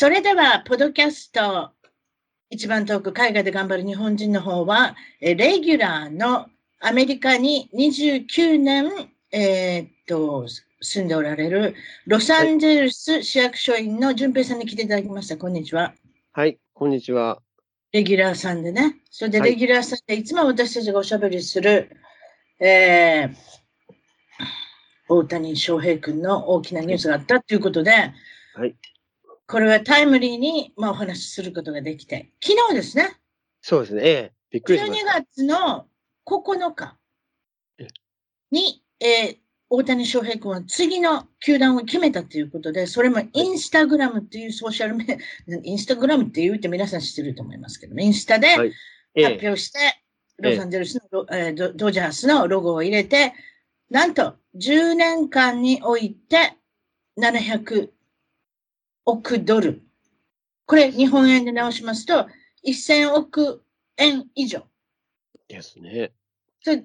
それでは、ポドキャスト、一番遠く海外で頑張る日本人の方は、レギュラーのアメリカに29年、えー、っと、住んでおられるロサンゼルス市役所員の淳平さんに来ていただきました。こんにちは。はい、こんにちは。レギュラーさんでね。それでレギュラーさんで、いつも私たちがおしゃべりする、えー、大谷翔平君の大きなニュースがあったということで、はい、これはタイムリーに、まあ、お話しすることができて、昨日ですね。そうですね。ええ、びっくりしました。12月の9日に、えー、大谷翔平君は次の球団を決めたということで、それもインスタグラムっていうソーシャルメ、インスタグラムって言うって皆さん知ってると思いますけど、インスタで発表して、ロサンゼルスの、えー、ドジャースのロゴを入れて、なんと10年間において700億ドル。これ、日本円で直しますと、1000億円以上。ですね。それ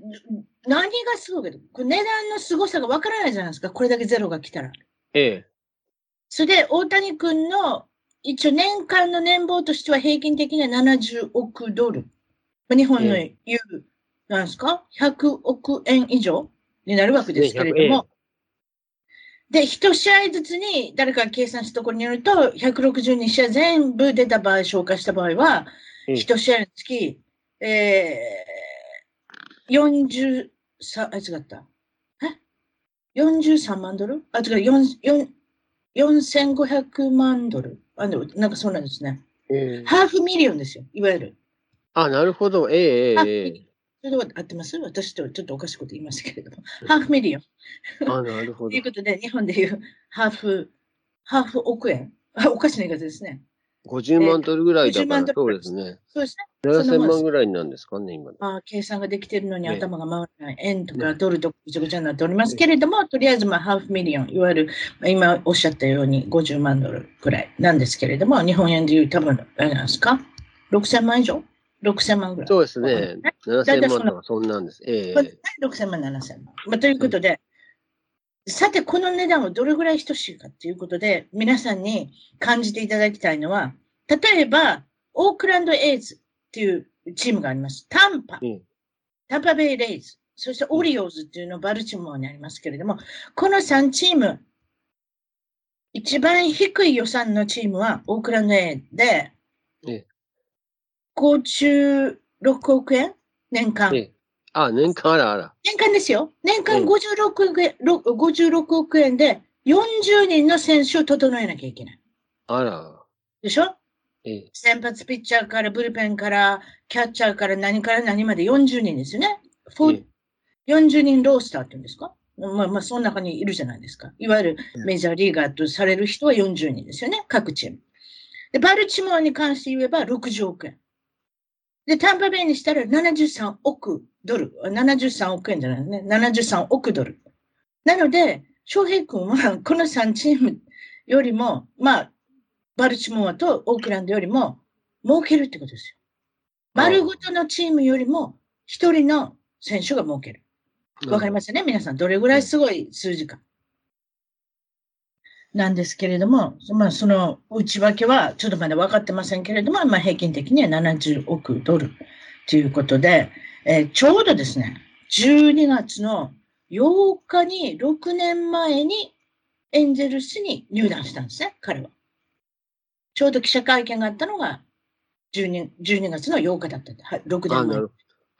何がすごいけど、値段の凄さがわからないじゃないですか。これだけゼロが来たら。ええ。それで、大谷君の、一応年間の年俸としては平均的には70億ドル。日本の言う、ええ、なんですか ?100 億円以上になるわけですけれども、で、一試合ずつに誰かが計算したところによると、162試合全部出た場合、消化した場合は、一試合につき、えー、40、さ、あ、違った。え ?43 万ドル？あ、違う、4、4500万ドル？あ、でも、なんかそうなんですね。えー、ハーフミリオンですよ、いわゆる。あ、なるほど。ええええそれでは合ってます？私とちょっとおかしいこと言いましたけれども、 half million。あ、なるほど。ということで、日本でいうハーフ、ハーフ億円。おかしな言い方ですね。50万ドルぐらいだから、そうですね。そうですね。7000万ぐらいなんですかね、今。あ計算ができているのに頭が回らない。円とかドルとかぐちゃぐちゃになっておりますけれども、とりあえずまあ half million、いわゆる今おっしゃったように50万ドルぐらいなんですけれども、日本円でいう多分、あれなんですか ?6000 万以上？6000万ぐらい。そうですね。7000万とかそんなんです。ええー。6000万、7000万。まあ、ということで、さて、この値段はどれぐらい等しいかということで、皆さんに感じていただきたいのは、例えば、オークランドエイズっていうチームがあります。タンパ、うん、タンパベイレイズ、そしてオリオーズっていうのバルチモアにありますけれども、この3チーム、一番低い予算のチームはオークランドエイズで、56億円？年間。えあ、年間あらあら。年間ですよ。年間56億円、56億円で40人の選手を整えなきゃいけない。あら。でしょ？ええ、先発ピッチャーからブルペンからキャッチャーから何から何まで40人ですよね。ええ、40人ロースターって言うんですか？まあまあ、その中にいるじゃないですか。いわゆるメジャーリーガーとされる人は40人ですよね。各チーム。で、バルチモアに関して言えば60億円。で、タンパベイにしたら73億ドル。73億円じゃないね。73億ドル。なので、翔平君はこの3チームよりも、まあ、バルチモアとオークランドよりも儲けるってことですよ。丸ごとのチームよりも一人の選手が儲ける。わかりますよね皆さん。どれぐらいすごい数字か。なんですけれども、まあ、その内訳はちょっとまだ分かってませんけれども、まあ、平均的には70億ドルということで、えー、ちょうどですね、12月の8日に6年前にエンゼルスに入団したんですね、彼は。ちょうど記者会見があったのが12、12月の8日だったんで、6年前。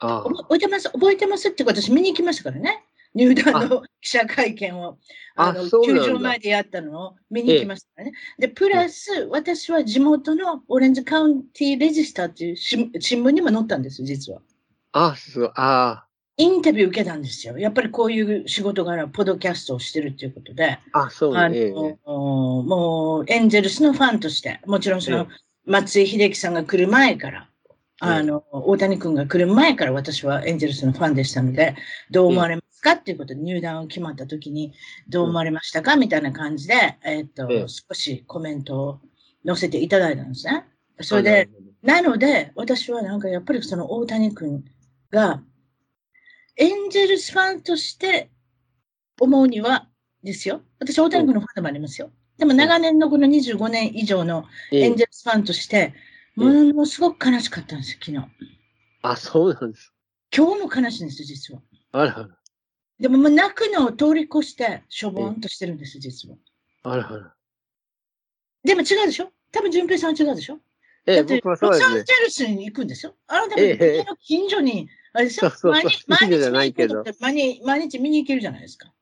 覚えてます、覚えてますって私見に行きましたからね。入団の記者会見を、ああの、球場前でやったのを見に行きましたね。で、プラス、私は地元のオレンジカウンティレジスターっていう新新聞にも載ったんですよ、実は。あ、すごい。あインタビュー受けたんですよ。やっぱりこういう仕事柄、ポッドキャストをしてるっていうことで。あ。あ、そうあね。ええの、もう、エンゼルスのファンとして、もちろんそえの、松井秀喜さんが来る前から、あの、大谷君が来る前から私はエンゼルスのファンでしたので、どう思われますかっていうことで入団を決まった時に、どう思われましたか？みたいな感じで、えっとええ、少しコメントを載せていただいたんですね。それあで、、なので、私はなんかやっぱりその大谷君が、エンゼルスファンとして思うにはですよ。私、大谷君のファンでもありますよ。でも長年のこの25年以上のええエンゼルスファンとして、ものすごく悲しかったんですよ、昨日。あ、そうなんです。今日も悲しいんですよ、実は。あらあら。でも泣くのを通り越して、しょぼんとしてるんです、実は。あらあら。でも違うでしょ？多分、淳平さんは違うでしょ？ええ、僕はそうロサンですね。ゼルスに行くんですよ。あなたもえの近所に、あれですよ？毎日、毎近所じゃない日毎日見に行けるじゃないですか。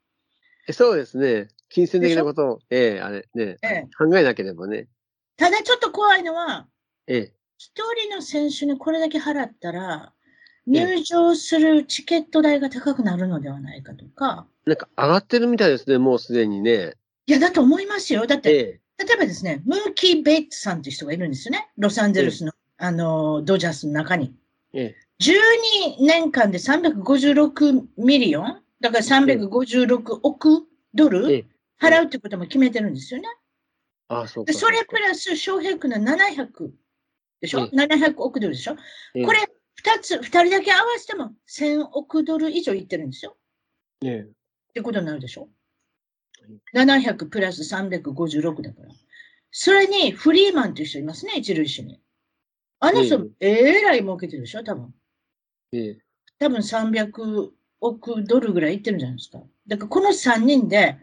えそうですね。金銭的なことを、ええ、あれ、ね、ええ考えなければね。ただちょっと怖いのは、ええ。一人の選手にこれだけ払ったら、ええ入場するチケット代が高くなるのではないかとか、なんか上がってるみたいですね、もうすでにね。いや、だと思いますよ。だって、ええ。例えばですね、ムーキー・ベイツさんという人がいるんですよね。ロサンゼルスの、あの、ドジャースの中に。ええ。12年間で356 million だから356億ドルええ。払うってことも決めてるんですよね。あ、そうですか。それプラス、翔平君の700でしょ？え ?700 億ドルでしょ？ええこれ、二つ、二人だけ合わせても1000億ドル以上いってるんですよ。ええ。ってことになるでしょ ?700 プラス356だから。それにフリーマンという人いますね、一塁手に。あの人、えらい儲けてるでしょ？多分。ええ。多分300億ドルぐらいいってるんじゃないですか。だからこの3人で、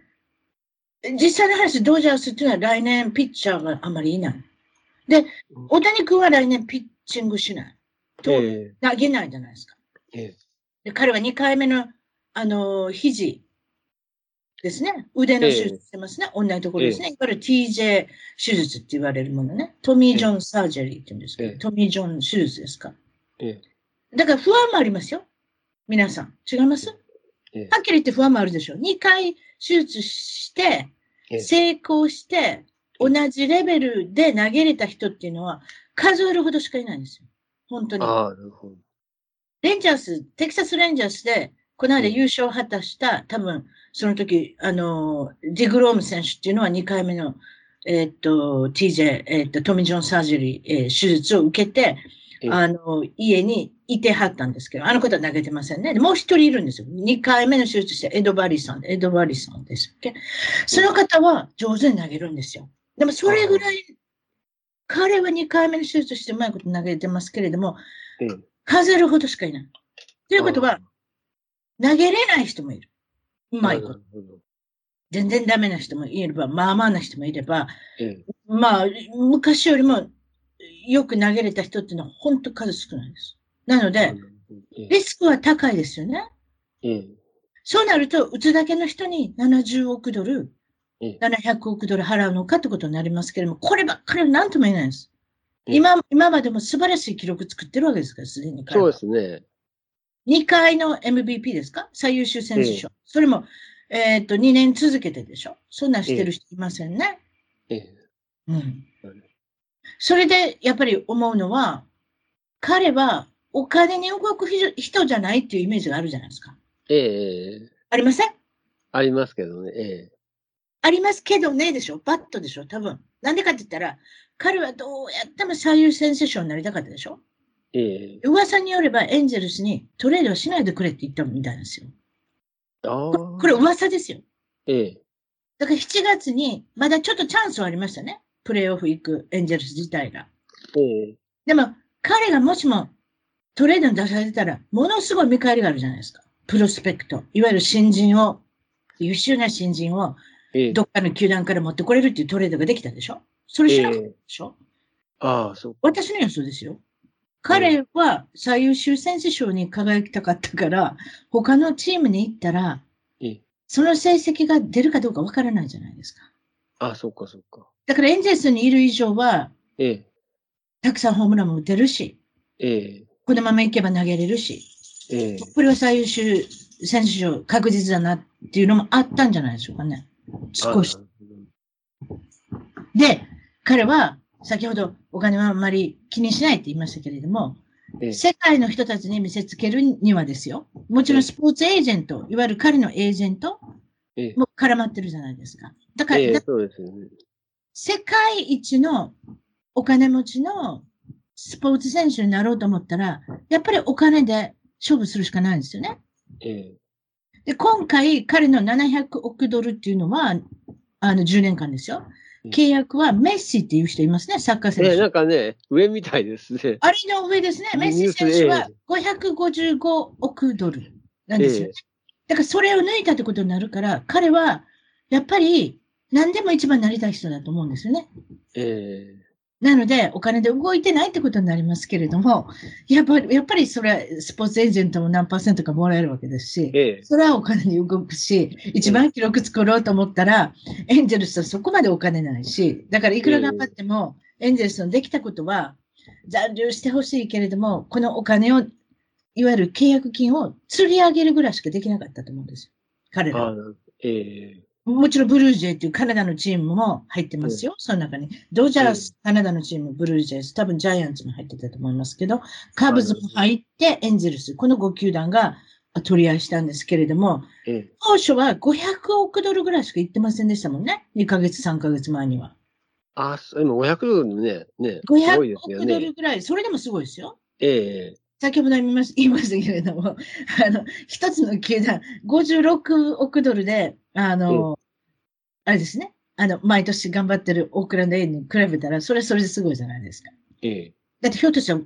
実際の話、ドジャースっていうのは来年ピッチャーがあまりいない。で、大谷君は来年ピッチングしない。投げないじゃないですか。え。ええ。で彼は2回目の、あのー肘ですね。腕の手術してますね。同じところですね。いわゆる TJ 手術って言われるものね。トミー・ジョン・サージャリーって言うんですけど、ええトミー・ジョン手術ですか。ええ。だから不安もありますよ。皆さん。違います？ええ。はっきり言って不安もあるでしょう。2回手術して、ええ成功して、同じレベルで投げれた人っていうのは数えるほどしかいないんですよ。本当に。ああ、なるほど。レンジャース、テキサスレンジャースで、この間優勝を果たした、多分、その時、あの、ディグローム選手っていうのは2回目の、えーっと、TJ、えーっと、トミー・ジョン・サージェリー、えー手術を受けて、ええあの、家にいてはったんですけど、あの方は投げてませんね。でもう一人いるんですよ。2回目の手術して、エド・バリさん、エド・バリさんですっけ。その方は上手に投げるんですよ。でもそれぐらい、彼は2回目の手術してうまいこと投げてますけれども、ええ。数えるほどしかいない。ということあは、投げれない人もいる。うまいこと。全然ダメな人もいれば、まあまあな人もいれば、ええ。まあ、昔よりもよく投げれた人っていうのは本当数少ないです。なので、ええ。リスクは高いですよね。ええ。そうなると、打つだけの人に70億ドル、ええ700億ドル払うのかってことになりますけれども、こればっかりは何とも言えないです。ええ今、今までも素晴らしい記録作ってるわけですから、すでにそうですね。2回の MVP ですか？最優秀選手賞。それも、えっ、と、2年続けてでしょ？そんなんしてる人いませんね。ええ。うんうん。それで、やっぱり思うのは、彼はお金に動く人人じゃないっていうイメージがあるじゃないですか。ええ。ありません？ありますけどね。ええ。ありますけどね、でしょ？バットでしょ？多分。なんでかって言ったら、彼はどうやっても最優先選手になりたかったでしょ？ええ。噂によればエンゼルスにトレードはしないでくれって言ったみたいなんですよ。ああ。ここれ噂ですよ。ええ。だから7月に、まだちょっとチャンスはありましたね。プレーオフ行くエンゼルス自体が。ええ。でも、彼がもしもトレードに出されたら、ものすごい見返りがあるじゃないですか。プロスペクト。いわゆる新人を、優秀な新人をええ。どっかの球団から持ってこれるっていうトレードができたでしょ？それしなかったでしょ、ああ、そう。私の予想ですよ。彼は最優秀選手賞に輝きたかったから、他のチームに行ったら、ええ。その成績が出るかどうかわからないじゃないですか。あ、そっかそっか。だからエンゼルスにいる以上は、ええ。たくさんホームランも打てるし、ええ。このままいけば投げれるし、ええ。これは最優秀選手賞確実だなっていうのもあったんじゃないでしょうかね。少し。で、彼は先ほどお金はあんまり気にしないって言いましたけれども、ええ。世界の人たちに見せつけるにはですよ。もちろんスポーツエージェント、いわゆる彼のエージェントええ。も絡まってるじゃないですか。だから、えそうですよね。世界一のお金持ちのスポーツ選手になろうと思ったら、やっぱりお金で勝負するしかないんですよね。ええ。で、今回彼の700億ドルっていうのは、あの10年間ですようん。契約はメッシっていう人いますね、サッカー選手。ええ、なんかね、上みたいですね。あれの上ですね。メッシ選手は555億ドルなんですよね。だからそれを抜いたってことになるから、彼はやっぱり何でも一番になりたい人だと思うんですよね。えなので、お金で動いてないってことになりますけれども、やっぱり、やっぱりそれはスポーツエージェントも何パーセントかもらえるわけですしえ。、ええ。それはお金に動くし、一番記録作ろうと思ったら、エンジェルスはそこまでお金ないし、だからいくら頑張っても、エンジェルスのできたことは残留してほしいけれども、このお金を、いわゆる契約金を釣り上げるぐらいしかできなかったと思うんですよ。彼らは。ええ。もちろんブルージェイっていうカナダのチームも入ってますよ、その中に。ドジャース、カナダのチーム、ブルージェイズ、多分ジャイアンツも入ってたと思いますけど、カブズも入って、エンゼルス、この5球団が取り合いしたんですけれども、ええ。当初は500億ドルぐらいしか言ってませんでしたもんね。2ヶ月、3ヶ月前には。あ、今500ドルね、ね、すごい500ですよ億ドルね。ぐらい、それでもすごいですよ。ええ。先ほど言いまし言いましたけれども、あの、一つの球団、56億ドルで、あの、あれですね、あの、毎年頑張ってるオークランドエイに比べたら、それはそれですごいじゃないですか。ええ。だってひょっとしたら、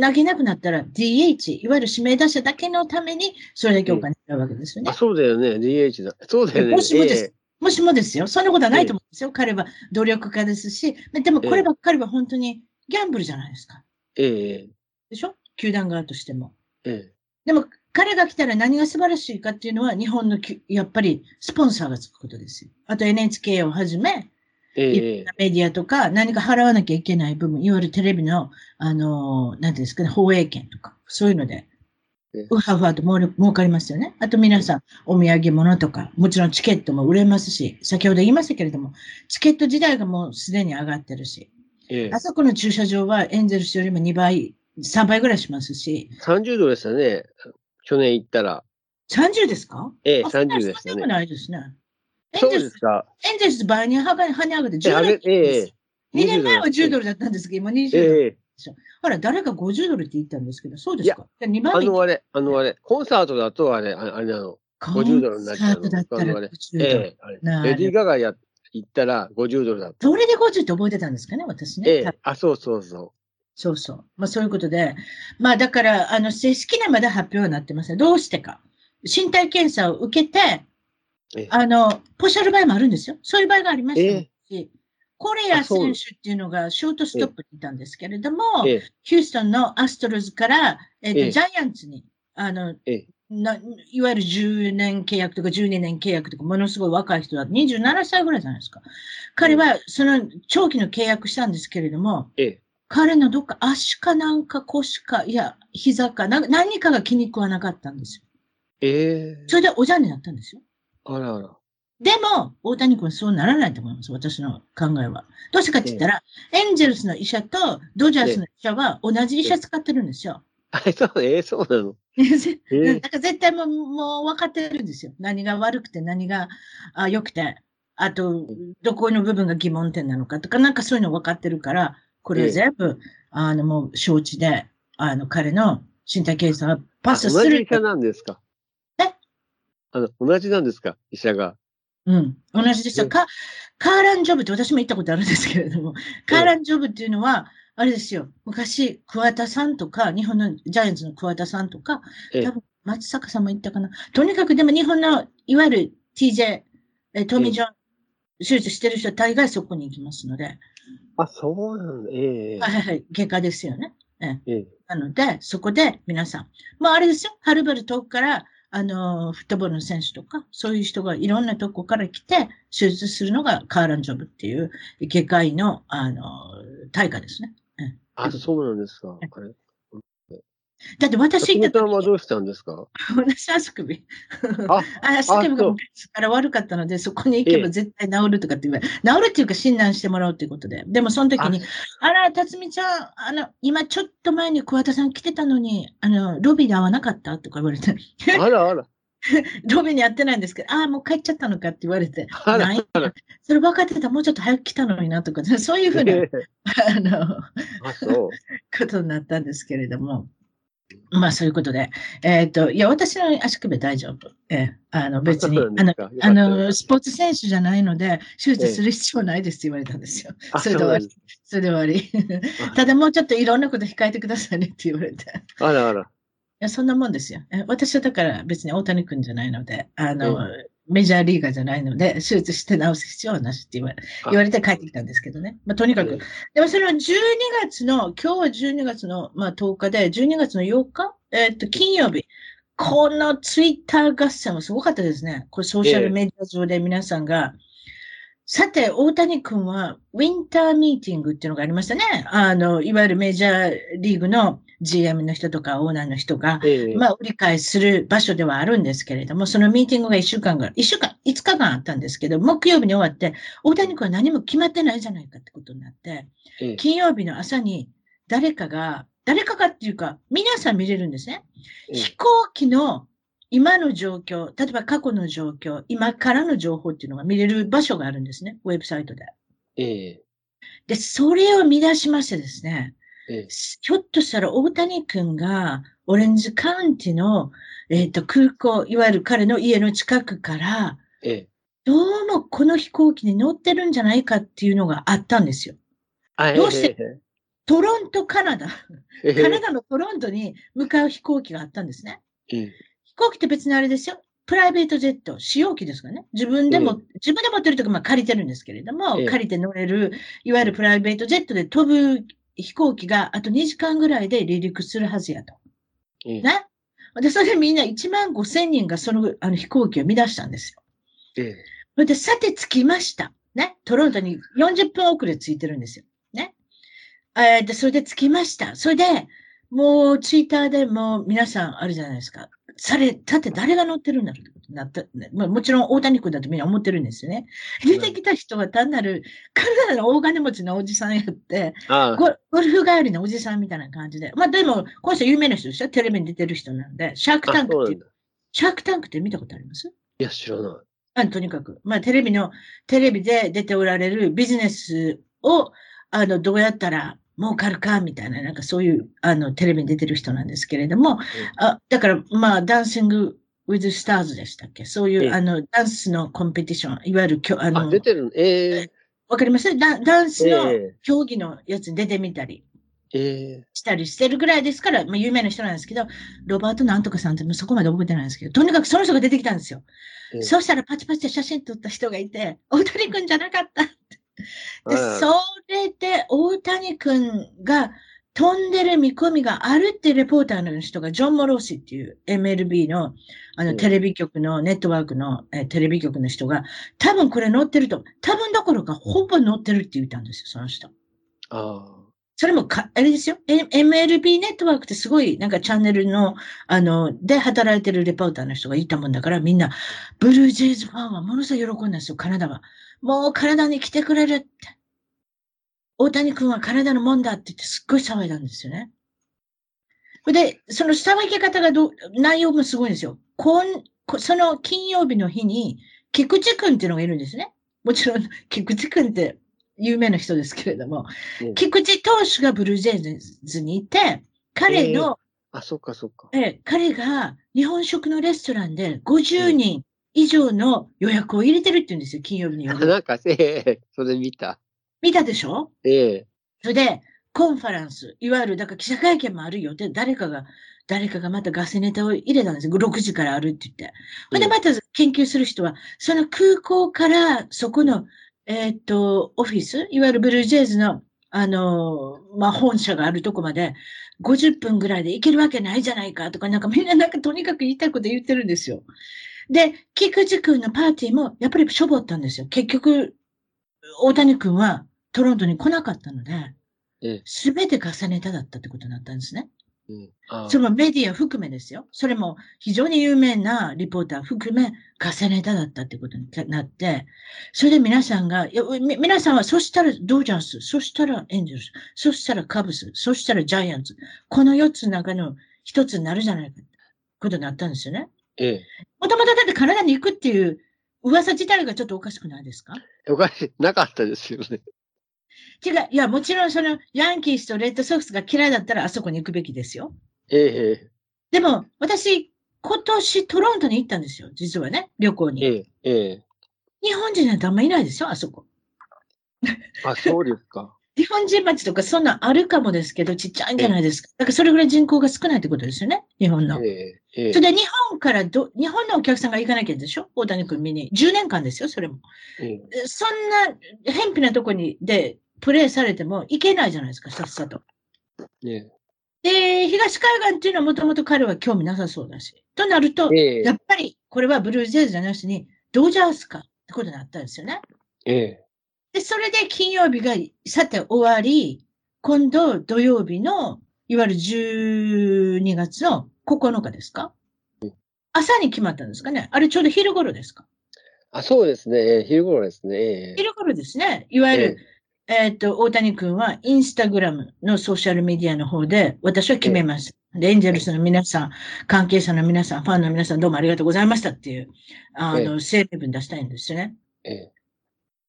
投げなくなったら DH、いわゆる指名打者だけのために、それだけお金使うわけですよねあ、。そうだよね。DH だ。そうだよね。もしもですえもしもですよ。そんなことはないと思うんですよ。彼は努力家ですし、でもこればっかりは本当にギャンブルじゃないですか。え。ええ。でしょ？球団側としても。ええ。でも彼が来たら何が素晴らしいかっていうのは日本のきやっぱりスポンサーがつくことですよ。あと NHK をはじめ、え。メディアとか何か払わなきゃいけない部分、いわゆるテレビの、あのー、なんていうんですかね、放映権とか、そういうのでええ、うはうはと儲かりますよね。あと皆さん、お土産物とか、もちろんチケットも売れますし、先ほど言いましたけれども、チケット自体がもうすでに上がってるし、ええあ。そこの駐車場はエンゼルスよりも2倍、3倍ぐらいしますし、30ドルでしたね。去年行ったら。30ですか？ええ、あそんな30でしたね。そんないですね。エそうですか？エンゼルス倍に跳ね上がって10えあドルげええ。2年前は10ドル。ルだったんですけど、今20ドル。ええ。ほら、誰か50ドルって言ったんですけど、そうですか？2あのあれ、あのあれ、コンサートだとあれ、ああれなの。50ドルになっちゃうのコンサートだったらあれ50ドル。ええ。あれなるレディー・ガガや行ったら50ドルだった。どれで50って覚えてたんですかね、私ね。ええ。あ、そうそうそそうそう。まあそういうことで。まあだから、あの、正式なまだ発表はなってません。どうしてか。身体検査を受けて、ええあの、ポシャる場合もあるんですよ。そういう場合がありましたえし、コレア選手っていうのがショートストップにいたんですけれども。ヒューストンのアストロズから、えっ、と、ええジャイアンツに、あの、ええないわゆる10年契約とか12年契約とか、ものすごい若い人だ。27歳ぐらいじゃないですか。彼は、その、長期の契約したんですけれども、ええ。彼のどっか足かなんか腰か、いや、膝か、な何かが気に食わなかったんですよ。ええ。それでおじゃんになったんですよ。あらあら。でも、大谷君はそうならないと思います。私の考えは。どうしてかって言ったら、エンゼルスの医者とドジャースの医者は同じ医者使ってるんですよ。あ、そう、ええ、そうなの。ええ。だから絶対もうもう分かってるんですよ。何が悪くて何があ良くて、あと、どこの部分が疑問点なのかとか、なんかそういうの分かってるから、これは全部、あの、もう承知で、あの、彼の身体検査はパあスする同じ医。者なんですか？え？あの、同じなんですか？医者が。うん、同じですよ。うんカカーランジョブって私も行ったことあるんですけれども、カーランジョブっていうのは、あれですよ。昔、桑田さんとか、日本のジャイアンツの桑田さんとか、ええ多分松坂さんも言ったかな。とにかくでも日本の、いわゆる TJ、えトミー・ジョン、手術してる人は大概そこに行きますので、あ、そうなんだ。ええ。はいはいはい、外科ですよね。えええ。なので、そこで皆さん、まああれですよ、はるばる遠くから、あの、フットボールの選手とか、そういう人がいろんなとこから来て、手術するのがカーランジョブっていう、外科医の、あの、大会ですね。あ、そうなんですか。だって私行った時はどうしたんですか？私足首。あ、あ 足首がそう昔から悪かったので、そこに行けば絶対治るとかって言われ、治るっていうか診断してもらうっていうことで。でもその時に、あら、辰巳ちゃん、あの、今ちょっと前に桑田さん来てたのに、あの、ロビーで会わなかったとか言われて、あらあら。ロビーに会ってないんですけど、ああ、もう帰っちゃったのかって言われて、あら。それ分かってたらもうちょっと早く来たのになとか、そういうふうな、ええあの。ことになったんですけれども、まあそういうことで、えっ、と、いや、私の足首大丈夫。ええあの別にあのあの、スポーツ選手じゃないので、手術する必要ないですって言われたんですよ。あそれで終わり。それで終わり。あただもうちょっといろんなこと控えてくださいねって言われて。いあらあら。や、そんなもんですよ。え私はだから別に大谷君じゃないので、あの、メジャーリーガーじゃないので、手術して治す必要はなしって言われあ言われて帰ってきたんですけどね。まあ、とにかくええ。でもそれは12月の、今日は12月の、まあ、10日で、12月の8日えーっと、金曜日。このツイッター合戦はすごかったですね。これソーシャルメディア上で皆さんが、さて、大谷君は、ウィンターミーティングっていうのがありましたね。あの、いわゆるメジャーリーグの GM の人とかオーナーの人が、ええまあ、売り買いする場所ではあるんですけれども、そのミーティングが1週間が、1週間、5日間あったんですけど、木曜日に終わって、大谷君は何も決まってないじゃないかってことになって、ええ金曜日の朝に誰かが、誰かがっていうか、皆さん見れるんですね。ええ飛行機の今の状況、例えば過去の状況、今からの情報っていうのが見れる場所があるんですね。ウェブサイトで。ええで、それを見出しましてですね、ええひょっとしたら大谷君がオレンジカウンティの、えっ、と、空港、いわゆる彼の家の近くから、ええどうもこの飛行機に乗ってるんじゃないかっていうのがあったんですよ。あどうしてえトロント、カナダ。えええカナダのトロントに向かう飛行機があったんですね。ええ飛行機って別にあれですよ。プライベートジェット、使用機ですからね。自分でも、自分で持ってるときまあ借りてるんですけれども、ええ借りて乗れる、いわゆるプライベートジェットで飛ぶ飛行機があと2時間ぐらいで離陸するはずやと。ええね。で、それでみんな1万5千人がそのあの飛行機を見出したんですよ。ええで、さて着きました。ね。トロントに40分遅れ着いてるんですよ。ね。えーで、それで着きました。それで、もうツイッターでもう皆さんあるじゃないですか。され、さて誰が乗ってるんだろうってことになった。ねまあ、もちろん大谷君だとみんな思ってるんですよね。出てきた人は単なるカナダの大金持ちのおじさんやって、ゴゴルフ帰りのおじさんみたいな感じで。まあでも、この人有名な人でしょ？テレビに出てる人なんで、シャークタあンクっていう。シャークタンクって見たことあります？いや、知らない。あとにかく、まあ、テレビの、テレビで出ておられるビジネスを、あの、どうやったら儲かるか、みたいな、なんかそういう、あの、テレビに出てる人なんですけれども、あだから、まあ、ダンシング・ウィズ・スターズでしたっけ？そういう、ええ。あの、ダンスのコンペティション、いわゆるああ、の、出てるの？ええ。わかりますダダンスのえ競技のやつに出てみたりええ。したりしてるぐらいですから、まあ、有名な人なんですけど、ロバートなんとかさんってそこまで覚えてないんですけど、とにかくその人が出てきたんですよ。ええ。そうしたらパチパチで写真撮った人がいて、大谷君じゃなかった。で、あらそれで大谷君が飛んでる見込みがあるってレポーターの人がジョン・モローシっていう MLB のあうんのテレビ局のネットワークの、えーテレビ局の人が多分これ載ってると、多分どころかほぼ載ってるって言ったんですよ、その人。あそれもか、あれですよ。え MLB ネットワークってすごい、なんかチャンネルの、あの、で働いてるレポーターの人がいたもんだから、みんな、ブルージェイズファンはものすごい喜んだんですよ、カナダは。もう体に来てくれるって。大谷君は体のもんだって言ってすっごい騒いだんですよね。で、その騒ぎ方がどう、内容もすごいんですよ。こん、こその金曜日の日に、菊池君っていうのがいるんですね。もちろん、菊池君って有名な人ですけれども、うん菊池投手がブルージェイズにいて、彼の、あ。あ、そっかそっか。ええ彼が日本食のレストランで50人以上の予約を入れてるって言うんですよ、金曜日にあ夜。なんか、ええそれ見た。見たでしょ？ええそれで、コンファレンス、いわゆる、だから記者会見もあるよって、誰かが、誰かがまたガセネタを入れたんですよ。6時からあるって言って。ほんで、うんまた研究する人は、その空港から、そこの、えーっと、オフィス、いわゆるブルージェイズのあの、まあ、本社があるとこまで50分ぐらいで行けるわけないじゃないかとか、なんかみんななんかとにかく言いたいこと言ってるんですよ。で、菊池君のパーティーもやっぱりしょぼったんですよ。結局、大谷君はトロントに来なかったので、すべて重ねただったってことになったんですね。うん、そのメディア含めですよ。それも非常に有名なリポーター含め、重ねただったってことになって、それで皆さんが、いや皆さんは、そしたらドジャース、そしたらエンジェルス、そしたらカブス、そしたらジャイアンツ、この4つの中の1つになるじゃないかってことになったんですよね。ええ。もともとだってカナダに行くっていう噂自体がちょっとおかしくないですか？おかしい、なかったですよね。違う。いや、もちろんその、ヤンキースとレッドソックスが嫌いだったらあそこに行くべきですよ。ええでも、私、今年トロントに行ったんですよ。実はね、旅行に。ええええ日本人なんてあんまいないですよ、あそこ。あ、そうですか。日本人町とかそんなんあるかもですけど、ちっちゃいんじゃないですか。だからそれぐらい人口が少ないってことですよね、日本の。ええそれで日本からど、日本のお客さんが行かなきゃでしょ？大谷君見に。10年間ですよ、それも。ええ、そんな、偏僻なとこに、で、プレイされてもいけないじゃないですか、さっさと。ね、で、東海岸っていうのはもともと彼は興味なさそうだし。となると、えやっぱりこれはブルージェイズじゃなしに、ドジャースかってことになったんですよね。えで、それで金曜日がさて終わり、今度土曜日の、いわゆる12月の9日ですか？朝に決まったんですかね？あれちょうど昼頃ですか？あ、そうですね。昼頃ですね。昼頃ですね。いわゆる、えっ、と、大谷君はインスタグラムのソーシャルメディアの方で私は決めます。で、エンジェルスの皆さん、関係者の皆さん、ファンの皆さんどうもありがとうございましたっていう、あの、声明文出したいんですよね。ええ。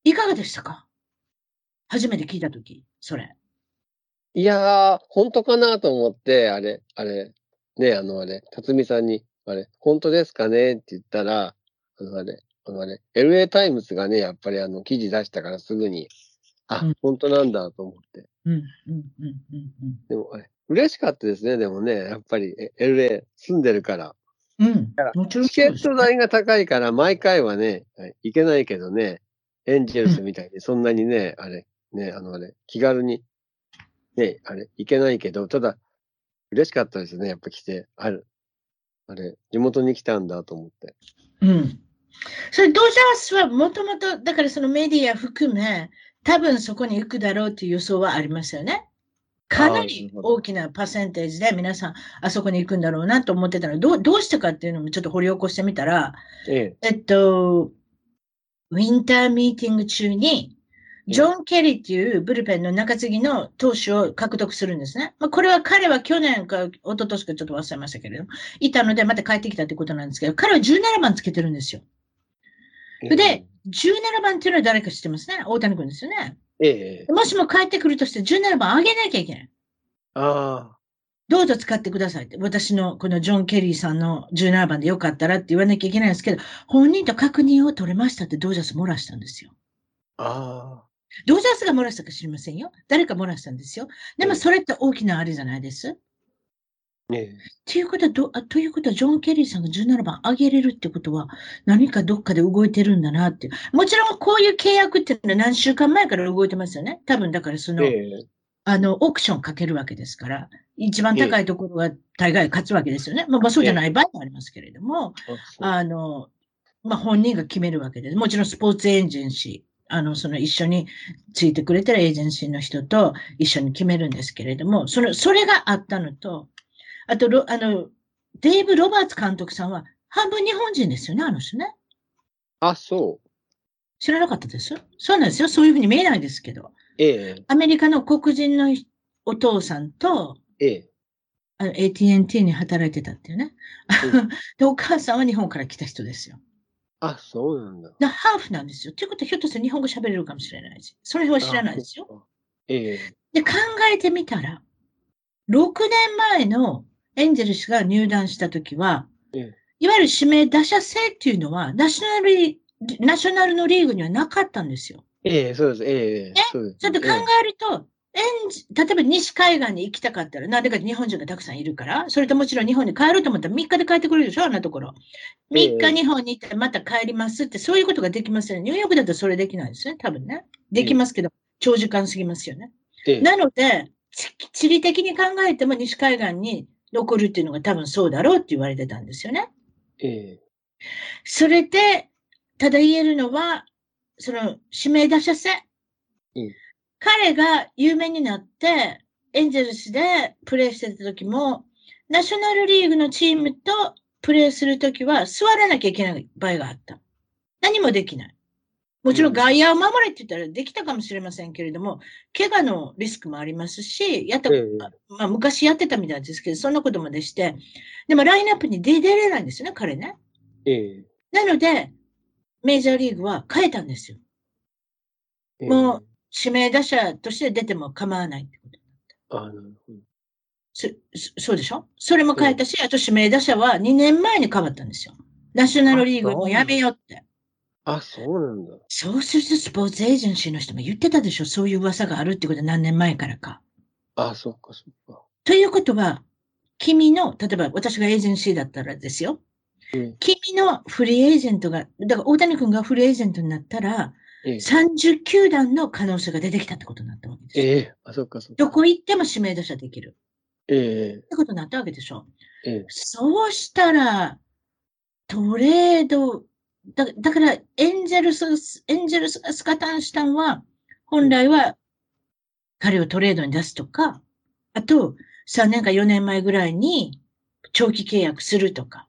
いかがでしたか？初めて聞いたとき、それ。いやー、本当かなと思って、あれ、あれ、ね、あのあれ、辰巳さんに、あれ、本当ですかねって言ったら、あのあれ、あのあれ、LA タイムズがね、やっぱりあの、記事出したからすぐに、あ、うん、本当なんだと思って。うん、うん、うん、うん。でも、あれ、嬉しかったですね、でもね、やっぱり、LA 住んでるから。うん。だからチケット代が高いから、毎回はね、行けないけどね、エンジェルスみたいにそんなにね、うん、あれ、ね、あのあれ、気軽に、ね、あれ、行けないけど、ただ、嬉しかったですね、やっぱ来て、ある。あれ、地元に来たんだと思って。うん。それ、ドジャースはもともと、だからそのメディア含め、多分そこに行くだろうという予想はありますよね。かなり大きなパーセンテージで皆さんあそこに行くんだろうなと思ってたのどうどうしてかっていうのもちょっと掘り起こしてみたら、えええっと、ウィンターミーティング中に、ジョン・ケリーっていうブルペンの中継ぎの投手を獲得するんですね。まあ、これは彼は去年か一昨年かちょっと忘れましたけれども、いたのでまた帰ってきたってことなんですけど、彼は17番つけてるんですよ。で、17番っていうのは誰か知ってますね？大谷君ですよね。ええ。もしも帰ってくるとして17番あげなきゃいけない。ああ。どうぞ使ってくださいって。私のこのジョン・ケリーさんの17番でよかったらって言わなきゃいけないんですけど、本人と確認を取れましたってドージャス漏らしたんですよ。ああ。ドージャスが漏らしたか知りませんよ。誰か漏らしたんですよ。でもそれって大きなあれじゃないです？ねということはど、ということは、ジョン・ケリーさんが17番上げれるってことは、何かどっかで動いてるんだなって。もちろん、こういう契約っていうのは何週間前から動いてますよね。多分、だからその、えあの、オークションかけるわけですから、一番高いところが大概勝つわけですよね。まあ、まあ、そうじゃない場合もありますけれども、あの、まあ、本人が決めるわけです。もちろん、スポーツエージェンシー、あの、その一緒についてくれてるエージェンシーの人と一緒に決めるんですけれども、その、それがあったのと、あと、あの、デイブ・ロバーツ監督さんは半分日本人ですよね、あの人ね。あ、そう。知らなかったです？そうなんですよ。そういうふうに見えないですけど。ええ。アメリカの黒人のお父さんと、ええ。あの AT&T に働いてたっていうね。で、お母さんは日本から来た人ですよ。あ、そうなんだ。だハーフなんですよ。ということは、ひょっとしたら日本語喋れるかもしれないし。それは知らないですよ。ええ。で、考えてみたら、6年前のエンゼルスが入団したときは、いわゆる指名打者制っていうのは、ナショナル、ナショナルのリーグにはなかったんですよ。ええ、そうです。ええ、そうです。ちょっと考えると、ええ、例えば西海岸に行きたかったら、なんでか日本人がたくさんいるから、それともちろん日本に帰ると思ったら3日で帰ってくるでしょ、あんなところ。3日日本に行ってまた帰りますって、そういうことができますよね。ニューヨークだとそれできないですね、多分ね。できますけど、長時間すぎますよね。ええ。なので、ち地理的に考えても西海岸に残るっていうのが多分そうだろうって言われてたんですよね。ええ。それで、ただ言えるのは、その指名打者戦。うん彼が有名になって、エンゼルスでプレーしてた時も、ナショナルリーグのチームとプレーするときは座らなきゃいけない場合があった。何もできない。もちろん外野を守れって言ったらできたかもしれませんけれども、怪我のリスクもありますし、やった、ええまあ昔やってたみたいですけど、そんなことまでして、でもラインナップに出出れないんですよね、彼ね。ええ。なので、メジャーリーグは変えたんですよ。ええもう、指名打者として出ても構わないってこと。あなるほど。そそそうでしょ？それも変えたし、あと指名打者は2年前に変わったんですよ。ナショナルリーグもうやめようって。あ、そうなんだ。そうするとスポーツエージェンシーの人も言ってたでしょ？そういう噂があるってことは何年前からか。あ、そっかそっか。ということは、君の、例えば私がエージェンシーだったらですよ。え君のフリーエージェントが、だから大谷君がフリーエージェントになったら。30球団の可能性が出てきたってことになったわけですよ。ええ。あ、そっかそっか。どこ行っても指名打者できる。ええ。ってことになったわけでしょ。ええ。そうしたら、トレード、だだから、エンゼルス、エンゼルスがスカタンしたんは、本来は、彼をトレードに出すとか、あと、3年か4年前ぐらいに、長期契約するとか、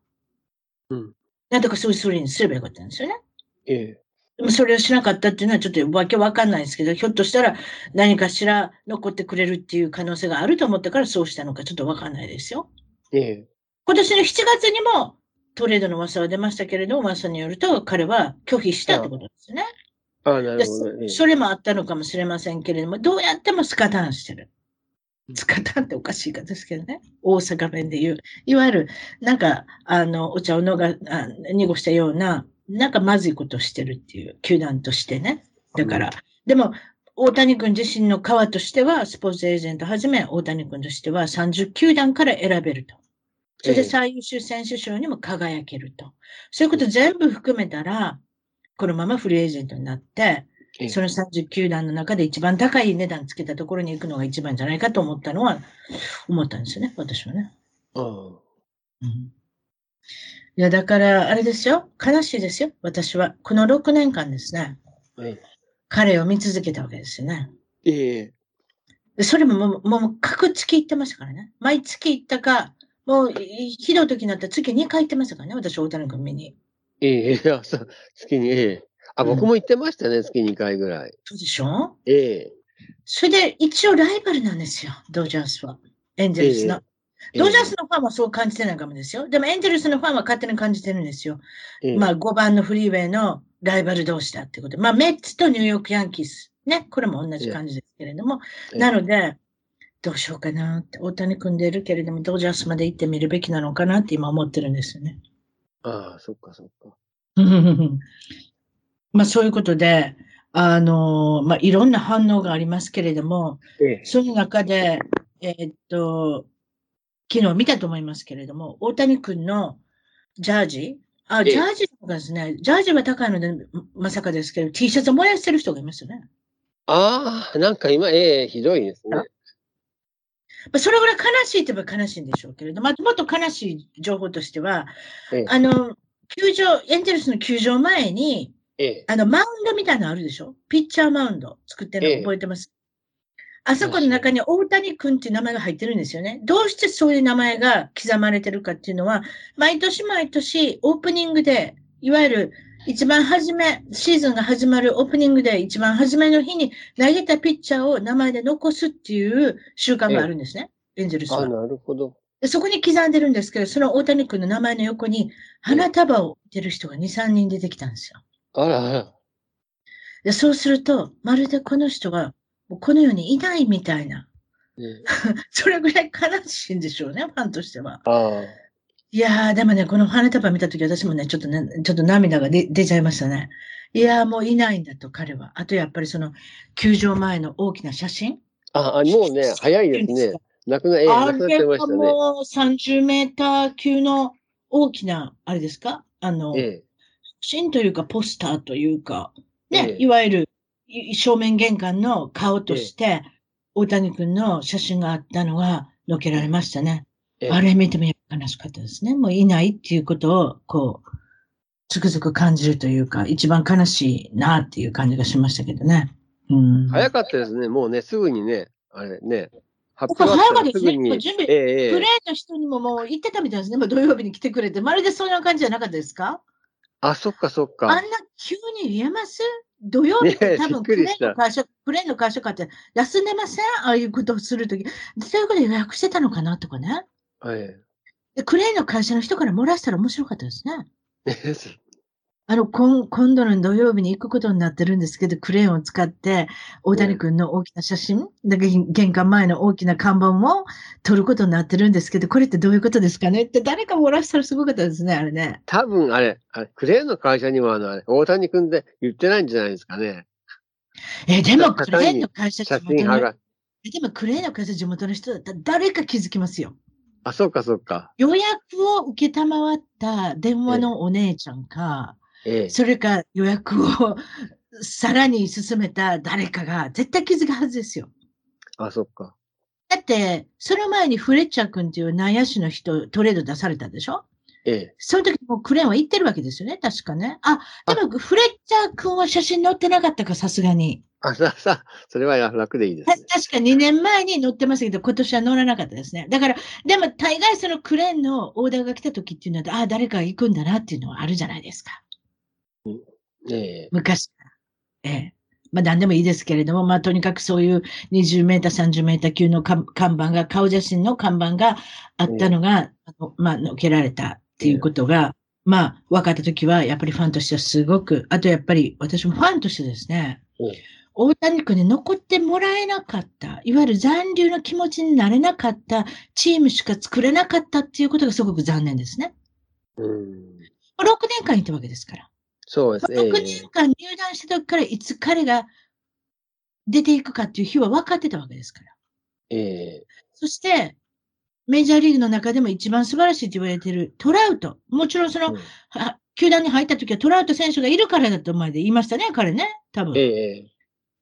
うん。なんとかそういうそれにすればよかったんですよね。ええ。でもそれをしなかったっていうのはちょっとわけわかんないですけど、ひょっとしたら何かしら残ってくれるっていう可能性があると思ったからそうしたのかちょっとわかんないですよ。ええ。今年の7月にもトレードの噂は出ましたけれど、噂によると彼は拒否したってことですね。あ、なでるほど。ええ。それもあったのかもしれませんけれども、どうやってもスカタンしてるう。んスカタンっておかしいかですけどね。大阪弁で言う。いわゆる、なんか、あの、お茶をのが、あ濁したような、なんかまずいことをしてるっていう、球団としてね。だから、でも、大谷君自身の側としては、スポーツエージェントはじめ、大谷君としては30球団から選べると。それでええ最優秀選手賞にも輝けると。そういうこと全部含めたら、このままフリーエージェントになって、ええその30球団の中で一番高い値段つけたところに行くのが一番じゃないかと思ったのは、思ったんですよね、私はね。ああ。うんいや、だから、あれですよ。悲しいですよ。私は。この6年間ですね。はい。彼を見続けたわけですよね。ええ。でそれももう、もう、各月行ってましたからね。毎月行ったか、もう、いひどい時になったら月2回行ってましたからね。私、大谷君見に。ええ。あ、そう。月に、ええ。あ、僕も行ってましたね、月2回ぐらい。そうでしょ？ええ。それで、一応ライバルなんですよ。ドジャースは。エンゼルスの。ええドジャースのファンはそう感じてないかもですよ。でもエンゼルスのファンは勝手に感じてるんですよ。ええまあ5番のフリーウェイのライバル同士だってことで。まあメッツとニューヨークヤンキース。ね。これも同じ感じですけれども。ええなので、どうしようかなって。大谷組んでるけれども、ドジャースまで行ってみるべきなのかなって今思ってるんですよね。ああ、そっかそっか。まあそういうことで、あの、まあいろんな反応がありますけれども、ええ。その中で、えーっと、昨日見たと思いますけれども、大谷君のジャージあ、ええジャージがですね、ジャージは高いので、まさかですけど、T シャツを燃やしてる人がいますよね。ああ、なんか今、ええ、ひどいですね。まあそれぐらい悲しいといえば悲しいんでしょうけれども、もっと悲しい情報としては、ええあの、球場、エンゼルスの球場前に、ええ。あの、マウンドみたいなのあるでしょ？ピッチャーマウンド作ってるええの覚えてます、あそこの中に大谷君っていう名前が入ってるんですよね。どうしてそういう名前が刻まれてるかっていうのは、毎年毎年オープニングで、いわゆる一番初め、シーズンが始まるオープニングで一番初めの日に投げたピッチャーを名前で残すっていう習慣があるんですね。エンゼルスあ、は。なるほど。でそこに刻んでるんですけど、その大谷君の名前の横に花束を置いてる人が2、3人出てきたんですよ。あらあら。でそうすると、まるでこの人がもうこの世にいないみたいな、ね、それぐらい悲しいんでしょうね、ファンとしては。いやー、でもね、この花束見たとき私もね、ちょっとね、ちょっと涙が出出ちゃいましたね。いやー、もういないんだと、彼は。あとやっぱりその、球場前の大きな写真。あ、あもうね、早いですね。亡くな、ええ、あ亡くなってましたね。もう30メーター級の大きな、あれですか？あの、ええ。写真というかポスターというか、ね、ええいわゆるい正面玄関の顔として、大谷君の写真があったのが載けられましたね。ええあれ見ても悲しかったですね。もういないっていうことを、こう、つくづく感じるというか、一番悲しいなっていう感じがしましたけどね。うん。早かったですね。もうね、すぐにね、あれね、発表早かったですね。準備ええええプレーの人にももう言ってたみたいですね。もう土曜日に来てくれて。まるでそんな感じじゃなかったですか？あ、そっかそっあんか。な急に言えます？土曜日って多分クレーンの会社、クレーンの会社かって休んでません？ああいうことをするとき。そういうことで予約してたのかな？とかね。えでクレーンの会社の人から漏らしたら面白かったですね。えあの、今今度の土曜日に行くことになってるんですけど、クレーンを使って、大谷君の大きな写真、玄関前の大きな看板も撮ることになってるんですけど、これってどういうことですかね？って誰か漏らしたらすごかったですね、あれね。多分あれ、あれ、クレーンの会社にもあの、あれ、大谷君で言ってないんじゃないですかね。え、でもだクレーンの会社写地元でもクレーンの会社地元の人だったら誰か気づきますよ。あ、そっかそっか。予約を受けたまわった電話のお姉ちゃんか、ええ。それか予約をさらに進めた誰かが絶対気づくはずですよ。あ、そっか。だって、その前にフレッチャー君っていう内野手の人、トレード出されたでしょ？ええ。その時もうクレーンは行ってるわけですよね、確かね。あ、でもフレッチャー君は写真載ってなかったか、さすがに。あ、さ、さ、それは楽でいいですたね。確か2年前に載ってましたけど、今年は載らなかったですね。だから、でも大概そのクレーンのオーダーが来た時っていうのは、ああ、誰かが行くんだなっていうのはあるじゃないですか。ええ。昔から。ええ。まあ何でもいいですけれども、まあとにかくそういう20メーター、30メーター級の看看板が、顔写真の看板があったのが、あのまあ、のけられたっていうことが、まあ分かったときは、やっぱりファンとしてはすごく、あとやっぱり私もファンとしてですね、うん大谷君に残ってもらえなかった、いわゆる残留の気持ちになれなかったチームしか作れなかったっていうことがすごく残念ですね。うん。6年間いたわけですから。そうですね。6年間入団した時からいつ彼が出ていくかっていう日は分かってたわけですから。ええ。そして、メジャーリーグの中でも一番素晴らしいと言われているトラウト。もちろんその、うんは球団に入った時はトラウト選手がいるからだと前で言いましたね、彼ね。多分。え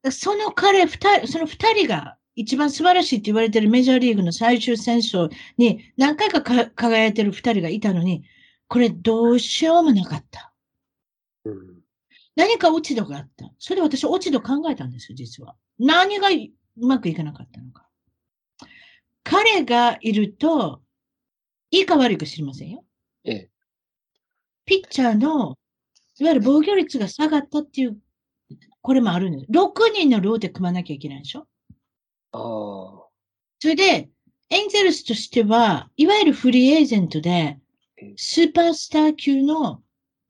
え。その彼二人、その二人が一番素晴らしいと言われているメジャーリーグの最終戦争に何回かか輝いている二人がいたのに、これどうしようもなかった。うん。何か落ち度があった。それで私落ち度考えたんですよ、実は。何がうまくいかなかったのか。彼がいると、いいか悪いか知りませんよ。ええ。ピッチャーの、いわゆる防御率が下がったっていう、これもあるんです。6人のローテ組まなきゃいけないでしょああ。それで、エンゼルスとしては、いわゆるフリーエージェントでうん、スーパースター級の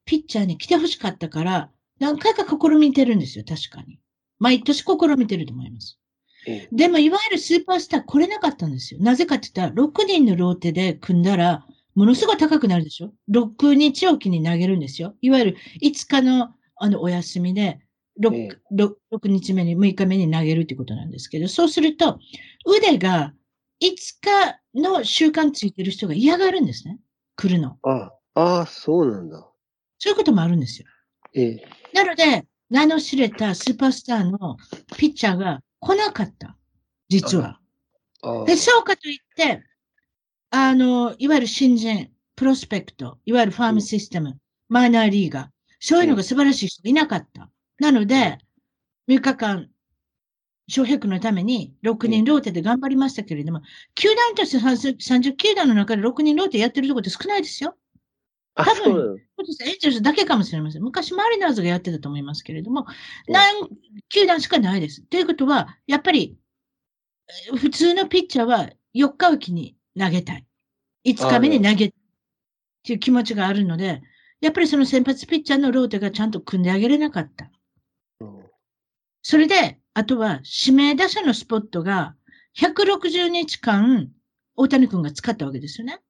ピッチャーに来てほしかったから、何回か試みてるんですよ、確かに。毎年試みてると思います。ええ。でも、いわゆるスーパースター来れなかったんですよ。なぜかって言ったら、6人のローテで組んだら、ものすごい高くなるでしょ ?6 日おきに投げるんですよ。いわゆる5日のあのお休みで6、ええ6 6日目に、6日目に投げるってことなんですけど、そうすると、腕が5日の習慣ついてる人が嫌がるんですね。来るの。ああ、そうなんだ。そういうこともあるんですよ。ええ。なので、名の知れたスーパースターのピッチャーが来なかった。実は。で、そうかといって、あの、いわゆる新人、プロスペクト、いわゆるファームシステム、マイナーリーガー、そういうのが素晴らしい人がいなかった。なので、3日間、翔平君のために6人ローテで頑張りましたけれども、球団として30 30球団の中で6人ローテやってるところって少ないですよ。あ、多分エンゼルスだけかもしれません。昔マリナーズがやってたと思いますけれども、うん何球団しかないです。ということは、やっぱり、えー普通のピッチャーは4日おきに投げたい。5日目に投げっていう気持ちがあるので、やっぱりその先発ピッチャーのローテがちゃんと組んであげれなかった。うんそれで、あとは指名打者のスポットが160日間大谷君が使ったわけですよね。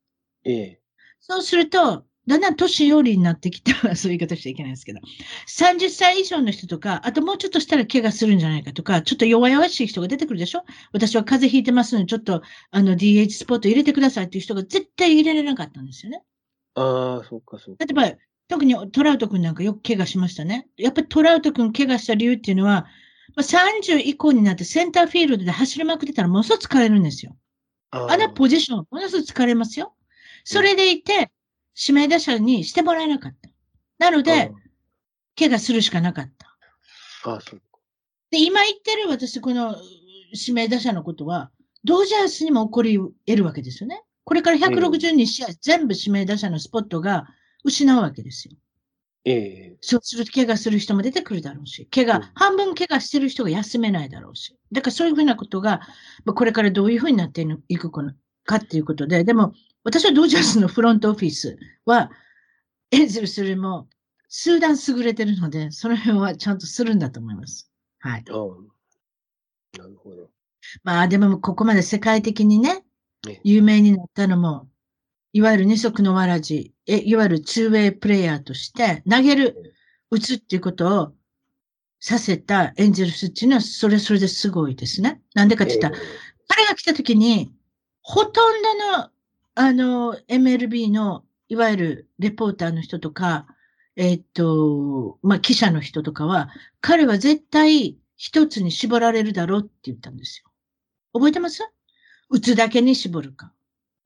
ええ。そうすると、だんだん年寄りになってきたそういう言い方しちゃいけないですけど、30歳以上の人とか、あともうちょっとしたら怪我するんじゃないかとか、ちょっと弱々しい人が出てくるでしょ？私は風邪ひいてますので、ちょっとあの DH スポット入れてくださいっていう人が絶対入れれなかったんですよね。ああ、そっかそっか。例えば、特にトラウト君なんかよく怪我しましたね。やっぱりトラウト君怪我した理由っていうのは、まあ、30以降になってセンターフィールドで走りまくってたらものすごく疲れるんですよ。ああのポジション、ものすごく疲れますよ。それでいて、指名打者にしてもらえなかった。なので、怪我するしかなかった。ああ、そうか。で、今言ってる私、この指名打者のことは、ドジャースにも起こり得るわけですよね。これから162試合、全部指名打者のスポットが失うわけですよ。ええそうすると怪我する人も出てくるだろうし、怪我、うん半分怪我してる人が休めないだろうし。だからそういうふうなことが、まあこれからどういうふうになっていくのかっていうことで、でも、私はドジャースのフロントオフィスは、エンゼルスよりも数段優れてるので、その辺はちゃんとするんだと思います。はい。ああ。なるほど。まあでもここまで世界的にねね、有名になったのも、いわゆる二足のわらじ、えいわゆるツーウェイプレイヤーとして投げる、打つっていうことをさせたエンゼルスっていうのは、それそれですごいですね。なんでかって言ったら、彼が来た時に、ほとんどの、あの、MLB の、いわゆるレポーターの人とか、えーっと、まあ、記者の人とかは、彼は絶対一つに絞られるだろうって言ったんですよ。覚えてます？打つだけに絞るか。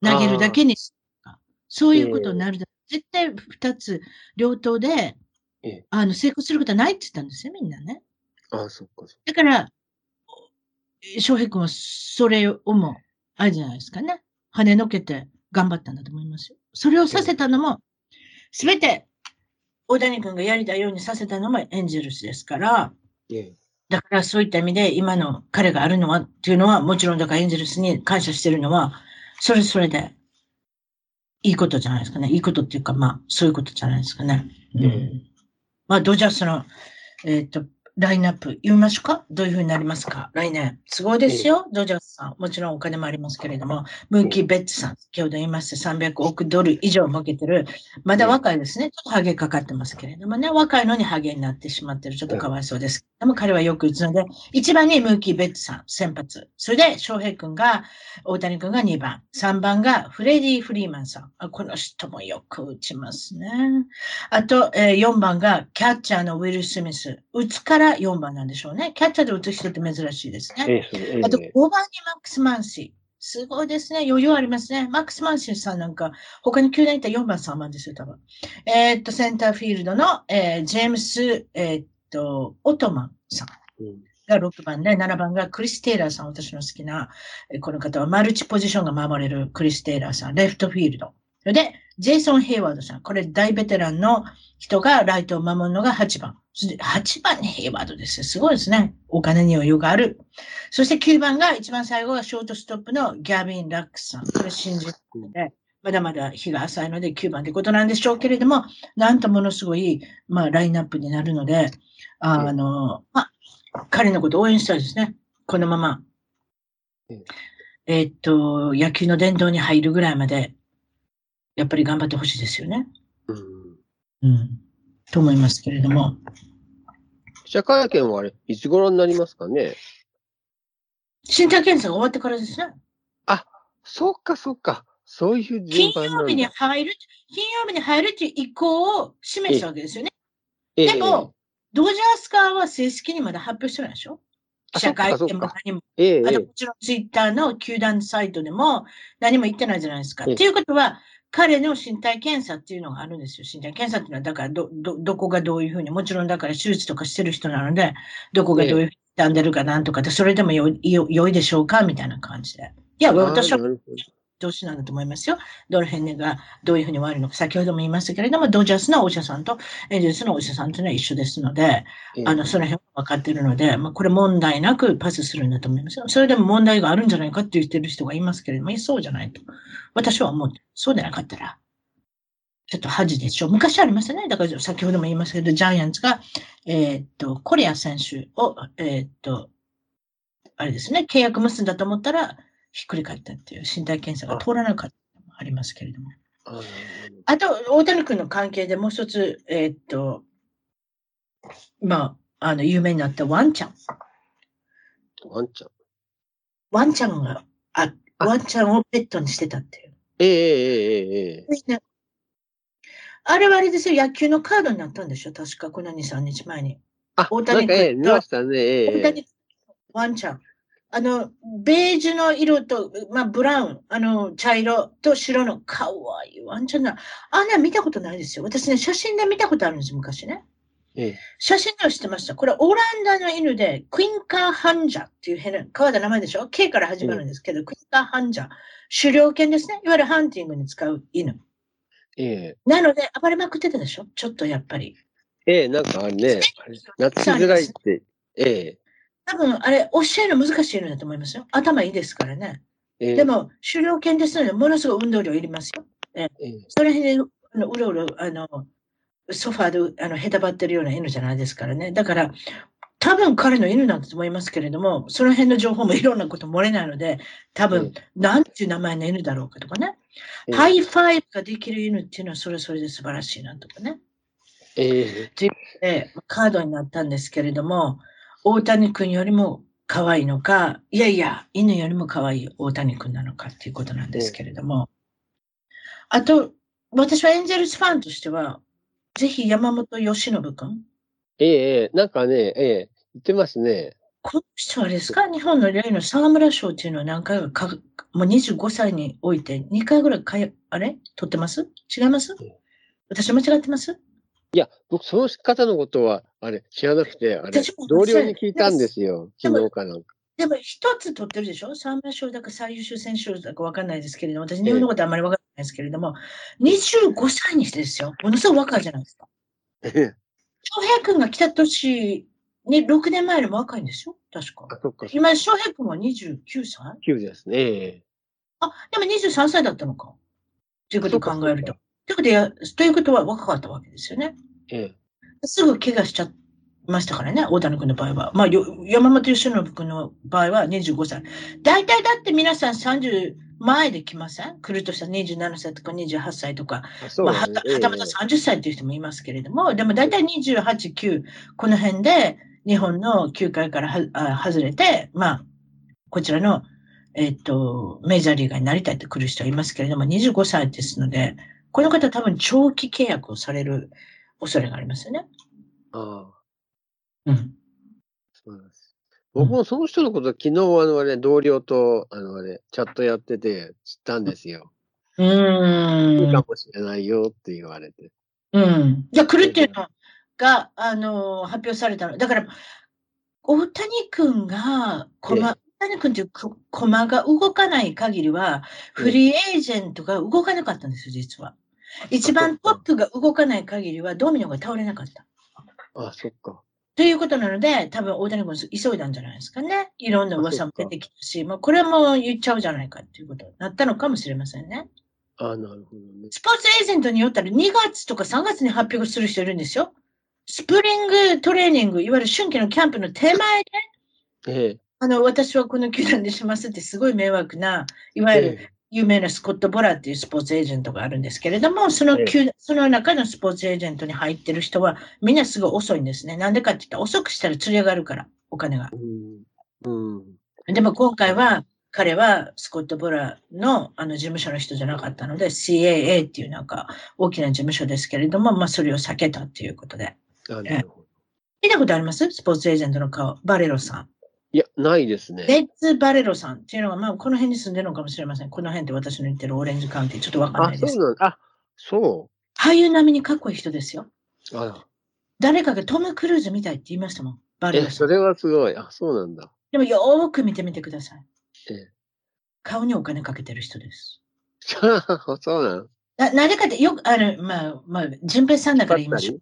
投げるだけに絞るか。そういうことになるだろう。絶対二つ、両党でええ、あの、成功することはないって言ったんですよ、みんなね。ああ、そっか。そっだから、翔平君はそれをも、あれじゃないですかね。跳ねのけて頑張ったんだと思いますよ。それをさせたのも、すべて、大谷君がやりたいようにさせたのもエンジェルスですから、ええだからそういった意味で今の彼があるのはっていうのは、もちろんだからエンジェルスに感謝してるのは、それそれで、いいことじゃないですかね。いいことっていうか、まあ、そういうことじゃないですかね。うん。うんまあ、ドジャースの、えっ、と、ラインナップ言いましょうか？どういうふうになりますか？来年。すごいですよ、ドジャースさん。もちろんお金もありますけれども、ムーキー・ベッツさん、先ほど言いました300億ドル以上儲けてる、まだ若いですね。ちょっとハゲかかってますけれどもね、若いのにハゲになってしまってる。ちょっとかわいそうですけども、彼はよく打つので、1番にムーキー・ベッツさん、先発。それで、翔平君が、大谷君が2番。3番がフレディ・フリーマンさん。あこの人もよく打ちますね。あと、えー4番がキャッチャーのウィル・スミス。打つから4番なんでしょうね。キャッチャーで打つ人って珍しいですね。あと、5番にマックス・マンシー。すごいですね。余裕ありますね。マックス・マンシーさんなんか、他に球団いたら4番、3番ですよ、多分。えーっと、センターフィールドの、えージェームス、えーっと、オトマンさん。うんが6番で、7番がクリス・テイラーさん、私の好きな、えーこの方はマルチポジションが守れるクリス・テイラーさん、レフトフィールド。で、ジェイソン・ヘイワードさん、これ大ベテランの人がライトを守るのが8番。そして8番にヘイワードですよ。すごいですね。お金に余裕がある。そして9番が、一番最後がショートストップのギャビン・ラックスさん。これ新人で、まだまだ日が浅いので9番ってことなんでしょうけれども、なんとものすごい、まあ、ラインナップになるので、あの、まあ、彼のことを応援したいですね。このままうん。えーっと、野球の殿堂に入るぐらいまで、やっぱり頑張ってほしいですよね。うんうん。と思いますけれども。記者会見はあれ、いつ頃になりますかね？身体検査が終わってからですね。そっかそっか。そういう金。曜日に入る、金曜日に入るっていう意向を示したわけですよね。ええでも、ドジャース側は正式にまだ発表してないでしょ？あ記者会見も何も。えええあともちろんツイッターの球団サイトでも何も言ってないじゃないですか。ええっていうことは、彼の身体検査っていうのがあるんですよ。身体検査っていうのは、だからど、ど、どこがどういうふうに、もちろんだから手術とかしてる人なので、どこがどういうふうに傷んでるかなんとかで、それでもよいよ良いでしょうかみたいな感じで。いや、私はなるほど同士なんだと思いますよ。ドルヘンネがどういうふうに悪いのか、先ほども言いましたけれども、ドジャースのお医者さんとエンゼルスのお医者さんというのは一緒ですので、ええあの、その辺は分かっているので、まあ、これ問題なくパスするんだと思いますよ。それでも問題があるんじゃないかって言ってる人がいますけれども、そうじゃないと。私は思って、そうでなかったら、ちょっと恥でしょう。昔ありましたね。だから先ほども言いましたけど、ジャイアンツが、えーっと、コリア選手を、えーっと、あれですね、契約結んだと思ったら、ひっくり返ったっていう身体検査が通らなかったのもありますけれども。あと、大谷君の関係でもう一つ、えー、っと、まあ、あの、有名になったワンちゃん。ワンちゃんワンちゃんが、あ、ワンちゃんをペットにしてたっていう。ええええええ。あれはあれですよ、野球のカードになったんでしょ、確か、この2、3日前に。あ、大谷君、ねええ、大谷ワンちゃん。あの、ベージュの色と、まあ、ブラウン、あの、茶色と白の可愛いワンちゃんな。あんな見たことないですよ。私ね、写真で見たことあるんです、昔ね。ええ。写真では知ってました。これ、オランダの犬で、クインカーハンジャっていう変な、変わった名前でしょ ?K から始まるんですけど、クインカーハンジャ。狩猟犬ですね。いわゆるハンティングに使う犬。ええ。なので、暴れまくってたでしょ？ちょっとやっぱり。ええ、なんかあれね、あれ懐きづらいって、ええ、多分、あれ、教えるの難しい犬だと思いますよ。頭いいですからね。ええ。でも、狩猟犬ですので、ものすごい運動量いりますよ。ええ、それ辺で、あのうろうろ、あの、ソファーで、あの、へたばってるような犬じゃないですからね。だから、多分彼の犬なんだと思いますけれども、その辺の情報も いろんなこと漏れないので、多分、なんていう名前の犬だろうかとかね。ええハイファイブができる犬っていうのはそれそれで素晴らしいなとかね。ええ、で、カードになったんですけれども、大谷君よりも可愛いのか、いやいや、犬よりも可愛い大谷君なのかっていうことなんですけれども。あと、私はエンゼルスファンとしては、ぜひ山本由伸君。ええ、ええなんかね、ええ、言ってますね。この人はですか？日本の例の沢村賞っていうのは何回かか、もう25歳において2回ぐらいかや、あれ？取ってます？違います？うん私間違ってます？いや、僕、その方のことは、あれ、知らなくて、あれ同僚に聞いたんですよ。昨日かなんか。でも一つ取ってるでしょ？沢村賞だか最優秀選手賞だか分かんないですけれども、私日本のことあんまり分かんないですけれども、25歳にしてですよ。ものすごい若いじゃないですか。ええ翔平君が来た年に6年前よりも若いんですよ。確か。あ、そっか、今、翔平君は29歳9ですね。ええ。あ、でも23歳だったのか。ということを考えると。ということでや、ということは若かったわけですよね。ええ。すぐ怪我しちゃいましたからね、大谷君の場合は。まあ、よ山本由伸君の場合は25歳。大体だって皆さん30前で来ません？来るとしたら27歳とか28歳とか、あそうまあ、はたはたまた30歳っていう人もいますけれども、でも大体28、9、この辺で日本の球界からはあ外れて、まあ、こちらの、えっと、メジャーリーガーになりたいって来る人はいますけれども、25歳ですので、この方多分長期契約をされる恐れがありますよね。ああ、うん。そうなんです。僕もその人のこと、昨日、あの、あれ、同僚と、あの、あれ、チャットやってて知ったんですよ。ういいーん。かもしれないよって言われて。うん。じゃあ来るっていうのが、あの、発表されたの。だから、大谷君が、コマ、大谷君っていうこコマが動かない限りは、フリーエージェントが動かなかったんですよ、実は。一番トップが動かない限りは、ドミノが倒れなかった。あ、そっか。ということなので、多分大谷君急いだんじゃないですかね。いろんな噂も出てきたし、まあ、これも言っちゃうじゃないかっていうことになったのかもしれませんね。あなるほどね。スポーツエージェントによったら2月とか3月に発表する人いるんですよ。スプリングトレーニング、いわゆる春季のキャンプの手前で、ええ。あの、私はこの球団でしますってすごい迷惑な、いわゆるええ有名なスコット・ボラっていうスポーツエージェントがあるんですけれども、その球、その中のスポーツエージェントに入ってる人はみんなすごい遅いんですね。なんでかって言ったら遅くしたら釣り上がるから、お金が。うん。うん。でも今回は、彼はスコット・ボラのあの事務所の人じゃなかったので、CAA っていうなんか大きな事務所ですけれども、まあそれを避けたっていうことで。あなるほど。見たことあります？スポーツエージェントの顔。バレロさん。いや、ないですね。レッツ・バレロさんっていうのが、まあこの辺に住んでるのかもしれません。この辺って私の言ってるオレンジカウンティ、ちょっとわかんなあ、いです。そうなんだ。あ、そ俳優並みにかっこいい人ですよ。う。あら。誰かがトム・クルーズみたいって言いましたもん。バレえ、ロさん。それはすごい。あ、そうなんだ。でもよーく見てみてください。ええ。顔にお金かけてる人です。そうなん。な、なぜかって、よく、あの、まあ、まあ、淳平さんだから言いましょう。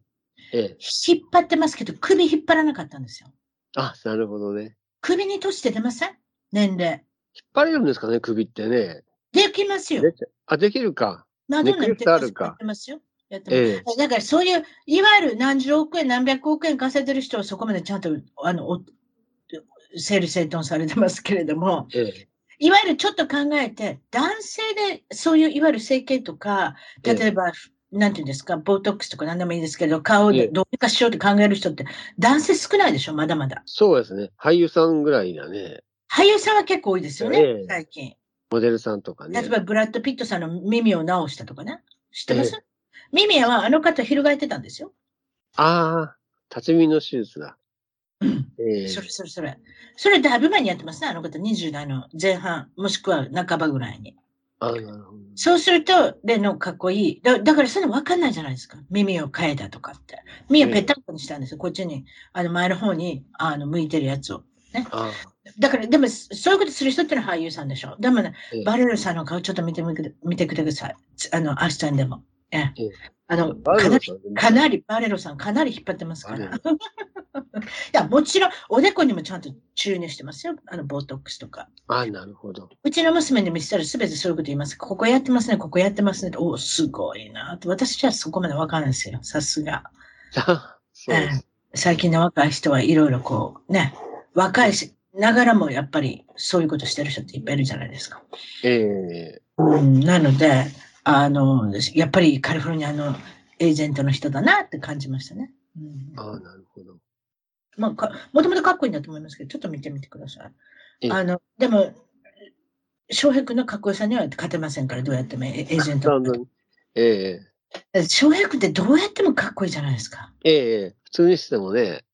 ええ。引っ張ってますけど、首引っ張らなかったんですよ。あ、なるほどね。首に年って出ません？年齢。引っ張れるんですかね、首ってね。できますよ。あ、できるか。マドンナネックレスあるかやってますよ。やってます。ええ。だからそういう、いわゆる何十億円、何百億円稼いでる人はそこまでちゃんと、あの、お整理整頓されてますけれども、ええ。いわゆるちょっと考えて、男性でそういういわゆる整形とか、ええ例えば、なんていうんですか、ボートックスとか何でもいいですけど、顔ええでどうにかしようって考える人って、男性少ないでしょ、まだまだ。そうですね。俳優さんぐらいだね。俳優さんは結構多いですよね、ええ最近。モデルさんとかね例え。ば、ブラッド・ピットさんの耳を直したとかね。知ってます、え耳はあの方、翻ってたんですよ。ああ、立ち見の手術だ。ええそれそれそれ。それだいぶ前にやってますね、あの方、20代の前半、もしくは半ばぐらいに。そうすると、レノかっこいい。だだからそれわかんないじゃないですか。耳を変えたとかって。耳をぺったんこにしたんですよ。こっちに、あの前の方にあの向いてるやつを。あだから、でも、そういうことする人ってのは俳優さんでしょ。でもねええ、バレルさんの顔ちょっと見てみて見てください。あの、明日にでも。えあの、かなり、かなり、バレロさん、かなり引っ張ってますから。いや、もちろん、おでこにもちゃんと注入してますよ。あの、ボトックスとか。あなるほど。うちの娘に見せたらすべてそういうこと言います。ここやってますね、ここやってますね。おすごいなと。私じゃそこまでわかんないですよ。さすが。そうです。最近の若い人はいろいろこう、ね、若いし、ながらもやっぱりそういうことしてる人っていっぱいいるじゃないですか。ええうん、なので、あの、やっぱりカリフォルニアのエージェントの人だなって感じましたね。うん、ああ、なるほど。まあか、もともとかっこいいんだと思いますけど、ちょっと見てみてください。ええあの、でも、翔平君のかっこよさには勝てませんから、どうやってもエエージェントええ翔平君ってどうやってもかっこいいじゃないですか。ええ普通にしてもね、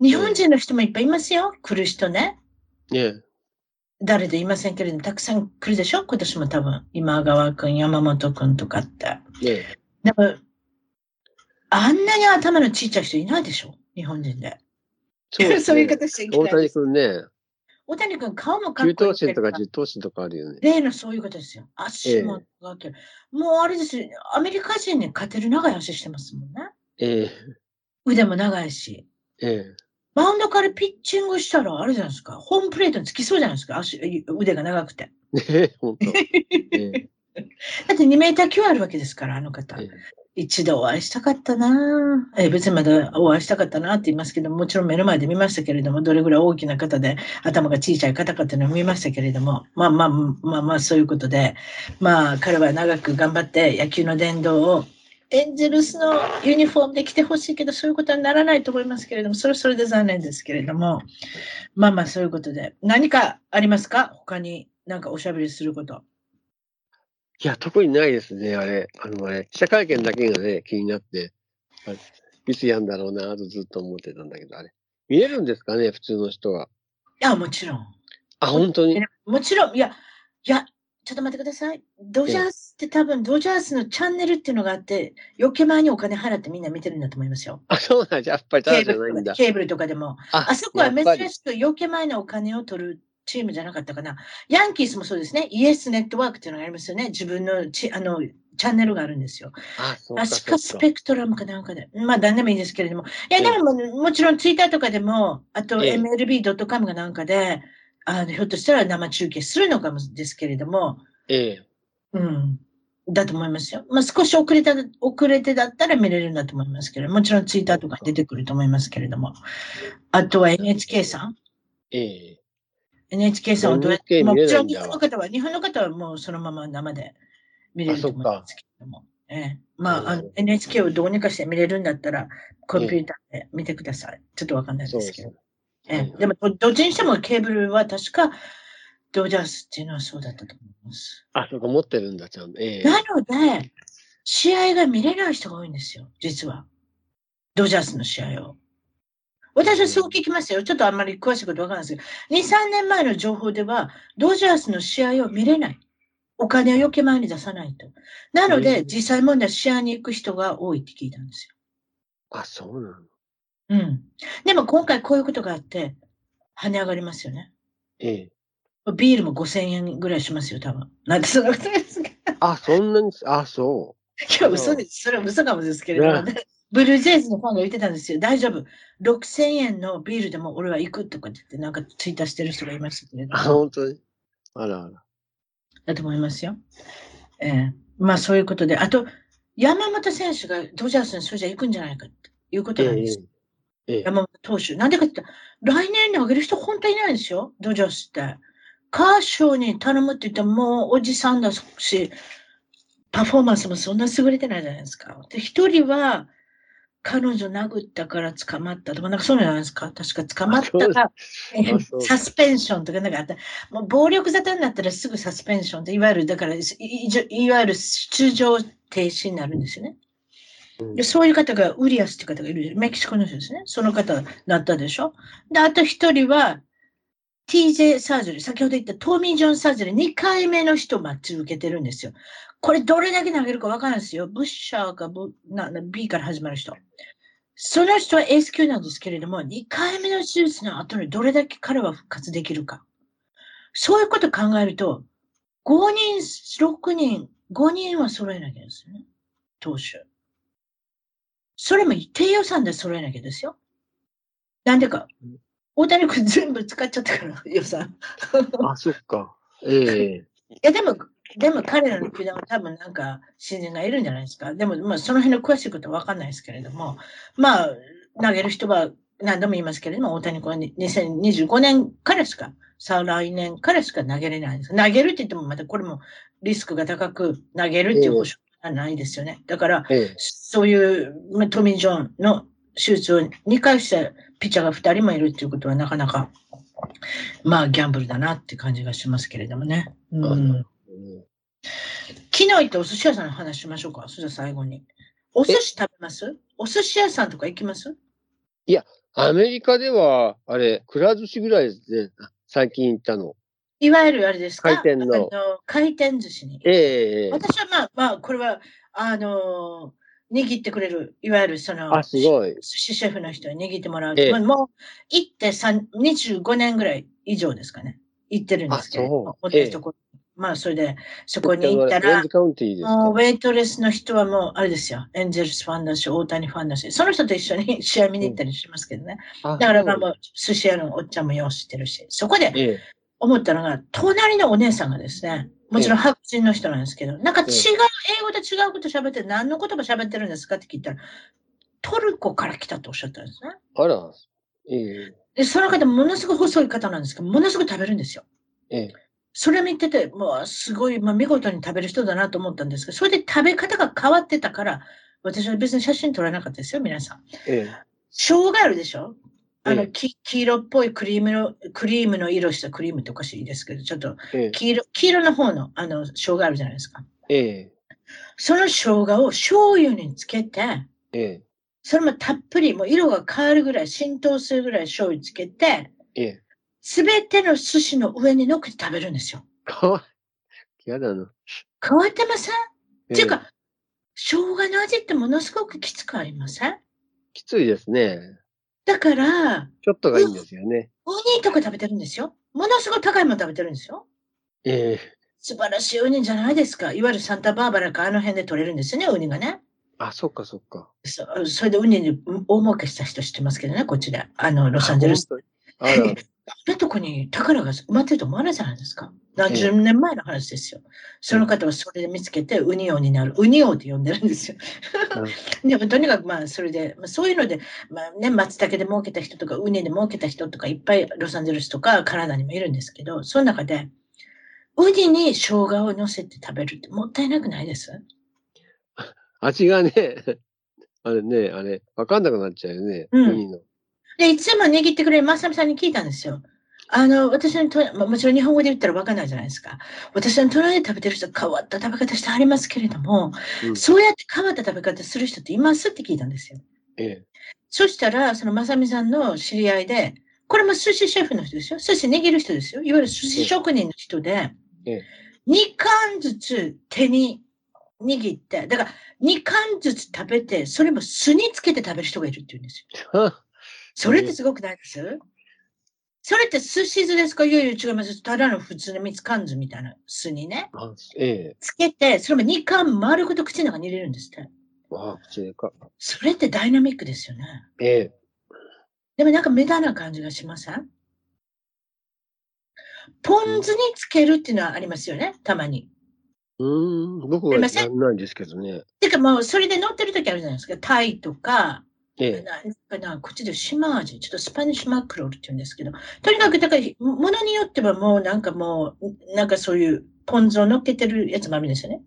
日本人の人もいっぱいいますよ。来る人ね。ええ誰と言いませんけれども、たくさん来るでしょ？今年も多分。今川君、山本君とかって。ええでも、あんなに頭のちっちゃい人いないでしょ？日本人で。そうね そういう方しちゃいけ大谷ないです。君ね、大谷君、顔もかっ9こいい頭身とかけど。10頭身とかあるよね。例のそういうことですよ。足も長ける。もうあれですよ。アメリカ人に勝てる長い足してますもんね。ええ腕も長いし。えバウンドからピッチングしたら、あれじゃないですか。ホームプレートにつきそうじゃないですか。足、腕が長くて。え本当。えだって2メーター9あるわけですから、あの方え。え一度お会いしたかったなぁえ別にまだお会いしたかったなって言いますけど、もちろん目の前で見ましたけれども、どれぐらい大きな方で頭が小さい方かっていうのを見ましたけれども、まあまあまあまあそういうことで、まあ彼は長く頑張って野球の殿堂をエンゼルスのユニフォームで来てほしいけど、そういうことはならないと思いますけれども、それはそれで残念ですけれども、まあまあそういうことで、何かありますか？他になんかおしゃべりすること。いや、特にないですね、あれ。あの、あれ、記者会見だけがね、気になって、いつやんだろうな、とずっと思ってたんだけど、あれ。見れるんですかね、普通の人が。いや、もちろん。あ、本当に？もちろん、いや、いや、ちょっと待ってください。ドジャースって多分、ドジャースのチャンネルっていうのがあって、余計前にお金払ってみんな見てるんだと思いますよ。あ、そうなんじゃ、やっぱりたケ。ーブルとかケーブルとかでも。ああそこは珍しく余計前のお金を取るチームじゃなかったかな。ヤンキースもそうですね。イエスネットワークっていうのがありますよね。自分のチあのチャンネルがあるんですよ。あ、そうか、確かそうか。スペクトラムかなんかで。まあ、何でもいいですけれども。いや、ええでも、もちろんツイッターとかでも、あとええ MLB.com がなんかで、あのひょっとしたら生中継するのかもですけれども、ええ。うん。だと思いますよ。まあ、少し遅れた、遅れてだったら見れるんだと思いますけど、もちろんツイッターとかに出てくると思いますけれども。あとは NHK さん？ええ。?NHK さんはどうやって、もちろん日本の方は、日本の方はもうそのまま生で見れると思いますけれども。ええ、まあ、あの NHK をどうにかして見れるんだったら、コンピューターで見てください。ちょっとわかんないですけど。ええ、でも、どどっちにしてもケーブルは確か、ドジャースっていうのはそうだったと思います。あ、そうか、持ってるんだ、ちゃんと。ええ。なので、試合が見れない人が多いんですよ、実は。ドジャースの試合を。私はそう聞きましたよ。ちょっとあんまり詳しいことわからないですけど、2、3年前の情報では、ドジャースの試合を見れない。お金を余計前に出さないと。なのうで、ん実際問題試合に行く人が多いって聞いたんですあ、そうなの。よ。うん。でも今回こういうことがあって、跳ね上がりますよね。ええ。ビールも5000円ぐらいしますよ、多分。なんてそんなことですかあ、そんなに、あ、そいや、嘘です。それは嘘かもですけれども、ね、ブルージェイズのファンが言ってたんですよ。大丈夫。6000円のビールでも俺は行くとかって言って、なんかツイッターしてる人がいましたけれう。あ、ども、本当に？あらあら。だと思いますよ。ええまあそういうことで、あと、山本選手がドジャースにそれじゃ行くんじゃないかっていうことええなんです。。ええ。山本投手。なんでかって来年に上げる人本当にいないんですよ、ドジャースって。カーショーに頼むって言ったらもうおじさんだし、パフォーマンスもそんな優れてないじゃないですか。で、一人は、彼女殴ったから捕まったとか、なんかそうじゃないですか。確か捕まったら、えあそうサスペンションとかなんかあった。もう暴力沙汰になったらすぐサスペンションって、いわゆる、だから、いわゆる出場停止になるんですよね。で、そういう方が、ウリアスって方がいる。メキシコの人ですね。その方だったでしょ。で、あと一人は、TJ サージュリー、先ほど言ったトーミー・ジョンサージュリー、2回目の人待ち受けてるんですよ。これどれだけ投げるかわからないですよ。ブッシャーかブな B から始まる人。その人はエース級なんですけれども、2回目の手術の後にどれだけ彼は復活できるか。そういうこと考えると、5人、6人、5人は揃えなきゃですよね。投手。それも低予算で揃えなきゃですよ。なんでかうん。大谷君全部使っちゃったから、予算。あ、そっか。ええいや、でも、でも彼らの球団は多分なんか新人がいるんじゃないですか。でも、まあ、その辺の詳しいことは分かんないですけれども、まあ、投げる人は何度も言いますけれども、大谷君は2025年からしか、再来年からしか投げれないんです。投げるって言っても、またこれもリスクが高く投げるっていう保証はないですよね。だから、ええそういうまあトミー・ジョンの手術を2回したピッチャーが2人もいるっていうことはなかなか、まあ、ギャンブルだなって感じがしますけれどもね。うんうん昨日行ったお寿司屋さんの話しましょうか。それじゃ最後に。お寿司食べます？お寿司屋さんとか行きます？アメリカでは、あれ、くら寿司ぐらいですね。最近行ったの。いわゆるあれですか？回転の回転寿司に。ええええ私はまあ、まあ、これは、あの握ってくれる、いわゆるその、あ、すごい。寿司シェフの人に握ってもらう。ええまあもう、行って3 25年ぐらい以上ですかね。行ってるんですけれどもあそう同じところまあ、それで、そこに行ったらもうウェイトレスの人はもう、あれですよ。エンゼルスファンだし、大谷ファンだし、その人と一緒に 試合見に行ったりしますけどね。あだからまあもう、寿司屋のおっちゃんもよう知ってるし、そこでええ思ったのが、隣のお姉さんがですね、もちろん白人の人なんですけど、なんか違う、英語で違うこと喋って、何の言葉喋ってるんですかって聞いたら、トルコから来たとおっしゃったんですね。あら、ええで、その方、ものすごい細い方なんですけど、ものすごい食べるんですよ。ええそれ見てて、もうすごい、まあ、見事に食べる人だなと思ったんですけど、それで食べ方が変わってたから、私は別に写真撮らなかったですよ、皆さん。え生姜あるでしょ？あの、ええ。き黄色っぽいクリームの、クリームの色したクリームっておかしいですけど、ちょっとええ。黄色、黄色の方の、あの、生姜あるじゃないですか。ええ。その生姜を醤油につけて、ええ。それもたっぷり、もう色が変わるぐらい、浸透するぐらい醤油つけて、ええ。すべての寿司の上に乗っけて食べるんですよ。かわいやだな。変わってません、ええ。っていうか、生姜の味ってものすごくきつくありません？きついですね。だから、ちょっとがいいんですよね。ウニとか食べてるんですよ。ものすごい高いもの食べてるんですよ。ええ素晴らしいウニじゃないですか。いわゆるサンタバーバラかあの辺で取れるんですよね、ウニがね。あ、そっかそっか。そそれでウニに大儲けした人知ってますけどね、こっちで。あの、ロサンゼルス。あ あんなとこに宝が埋まってると思わないじゃないですか。何十年前の話ですよ。その方はそれで見つけて、ウニ王になる。ウニ王って呼んでるんですよ。でもとにかくまあそれで、まあ、そういうので、まあね、松茸で儲けた人とか、ウニで儲けた人とかいっぱいロサンゼルスとかカナダにもいるんですけど、その中で、ウニに生姜を乗せて食べるってもったいなくないです？味がね、あれね、あれ、わかんなくなっちゃうよね。うんウニの。で、いつも握ってくれるマサミさんに聞いたんですよ。あの、私のと、まあもちろん日本語で言ったらわかんないじゃないですか。私の隣で食べてる人変わった食べ方してありますけれども、うんそうやって変わった食べ方する人っていますって聞いたんですよ。ええそしたら、そのまさみさんの知り合いで、これも寿司シェフの人ですよ。寿司握る人ですよ。いわゆる寿司職人の人でええ、2貫ずつ手に握って、だから2貫ずつ食べて、それも酢につけて食べる人がいるって言うんですよ。はそれってすごくないです？それって寿司酢ですか？いやいや違います。ただの普通の蜜缶酢みたいな酢にね、あええつけて、それも2貫丸ごと口の中に入れるんですって。あ、口でか。それってダイナミックですよね。ええでもなんか無駄な感じがしません？ポン酢につけるっていうのはありますよね、たまに。うーん、僕はすいませやんないんですけどね。てかもうそれで乗ってる時あるじゃないですか。タイとか、ええななこっちで島味、ちょっとスパニッシュマクロールって言うんですけど、とにかくだから、ものによってはもうなんかもう、なんかそういうポン酢を乗っけてるやつもあるんですよね。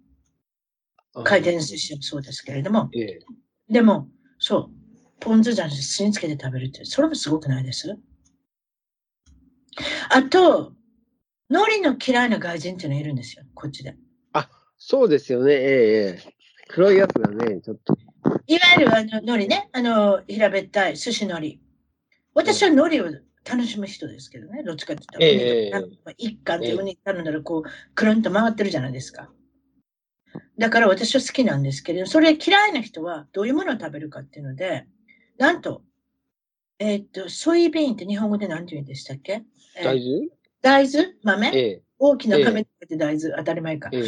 あ回転寿司もそうですけれども。ええでも、そう、ポン酢じゃなくて酢につけて食べるって、それもすごくないです？あと、海苔の嫌いな外人っていうのがいるんですよ、こっちで。そうですよね。ええええ黒いやつがね、ちょっと。いわゆるあの海苔ね、あの、平べったい寿司海苔。私は海苔を楽しむ人ですけどね、どっちかって言ったら、一貫ってウニ頼んだら、こう、くるんと回ってるじゃないですか。だから私は好きなんですけれど、それ嫌いな人はどういうものを食べるかっていうので、なんと、えーっと、ソイビーンって日本語で何て言うんでしたっけ、えー大豆？大豆？豆、ええ、大きな豆って大豆、当たり前か。ええ、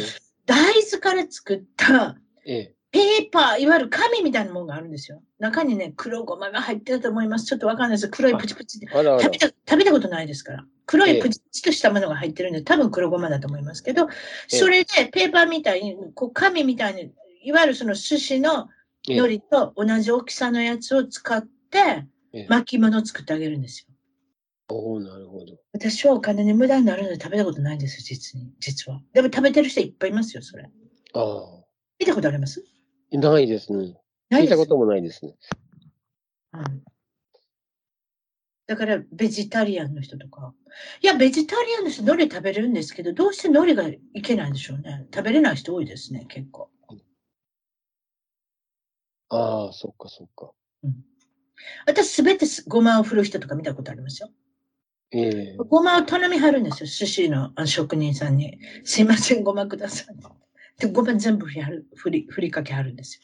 大豆から作ったええ。ペーパー、いわゆる紙みたいなものがあるんですよ。中にね、黒ごまが入ってると思います。ちょっとわかんないです。黒いプチプチって。あらあら食べ。た食べたことないですから。黒ええいプチプチとしたものが入ってるんで、多分黒ごまだと思いますけど、それでペーパーみたいに、こう紙みたいに、いわゆるその寿司のええ海苔と同じ大きさのやつを使ってええ巻物を作ってあげるんですよ。おおなるほど。私はお金に無駄になるので食べたことないんですよ、実に。実は。でも食べてる人いっぱいいますよ、それ。ああ。見たことあります？ないですね。聞いたこともないですね。うんだから、ベジタリアンの人とか。いや、ベジタリアンの人、海苔食べれるんですけど、どうして海苔がいけないんでしょうね。食べれない人多いですね、結構。ああ、そっかそっか。私、すべてごまを振る人とか見たことありますよ。ええごまを頼みはるんですよ、寿司のあ職人さんに。すいません、ごまください。で、ごま全部振りはる振り振りかけはるんですよ。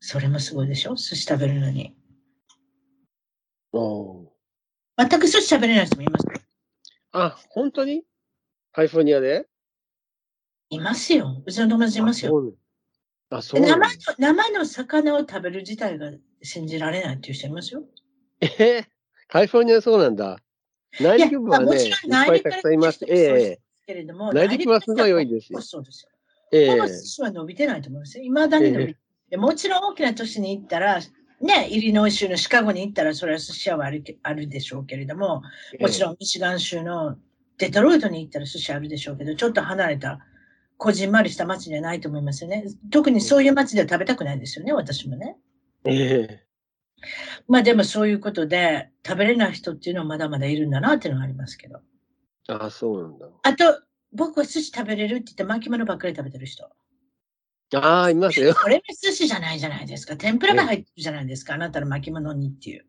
それもすごいでしょ？寿司食べるのに。全く寿司食べれない人もいますよ。あ、本当に？カリフォルニアで？いますよ。うちの友達いますよ。よ。あ、そう生だの生の魚を食べる自体が信じられないっていう人いますよ。ええカリフォルニアはそうなんだ。内陸部はね、いっもちろん内ぱい陸たくさんいます。ええすけれども、内陸はすごい多いですよそうですよ。ええでも寿司は伸びてないと思いますよ。未だに伸びてでもちろん大きな都市に行ったら、ね、イリノイ州のシカゴに行ったら、それは寿司屋はあるけあるでしょうけれども、もちろんミシガン州のデトロイトに行ったら寿司あるでしょうけど、ちょっと離れた、こじんまりした町じゃないと思いますよね。特にそういう町では食べたくないですよね、私もね。ええまあでもそういうことで、食べれない人っていうのはまだまだいるんだなっていうのはありますけど。あ、そうなんだ。あと、僕は寿司食べれるって言って巻物ばっかり食べてる人。ああ、いますよ。これも寿司じゃないじゃないですか。天ぷらが入ってるじゃないですか。あなたの巻物にっていう。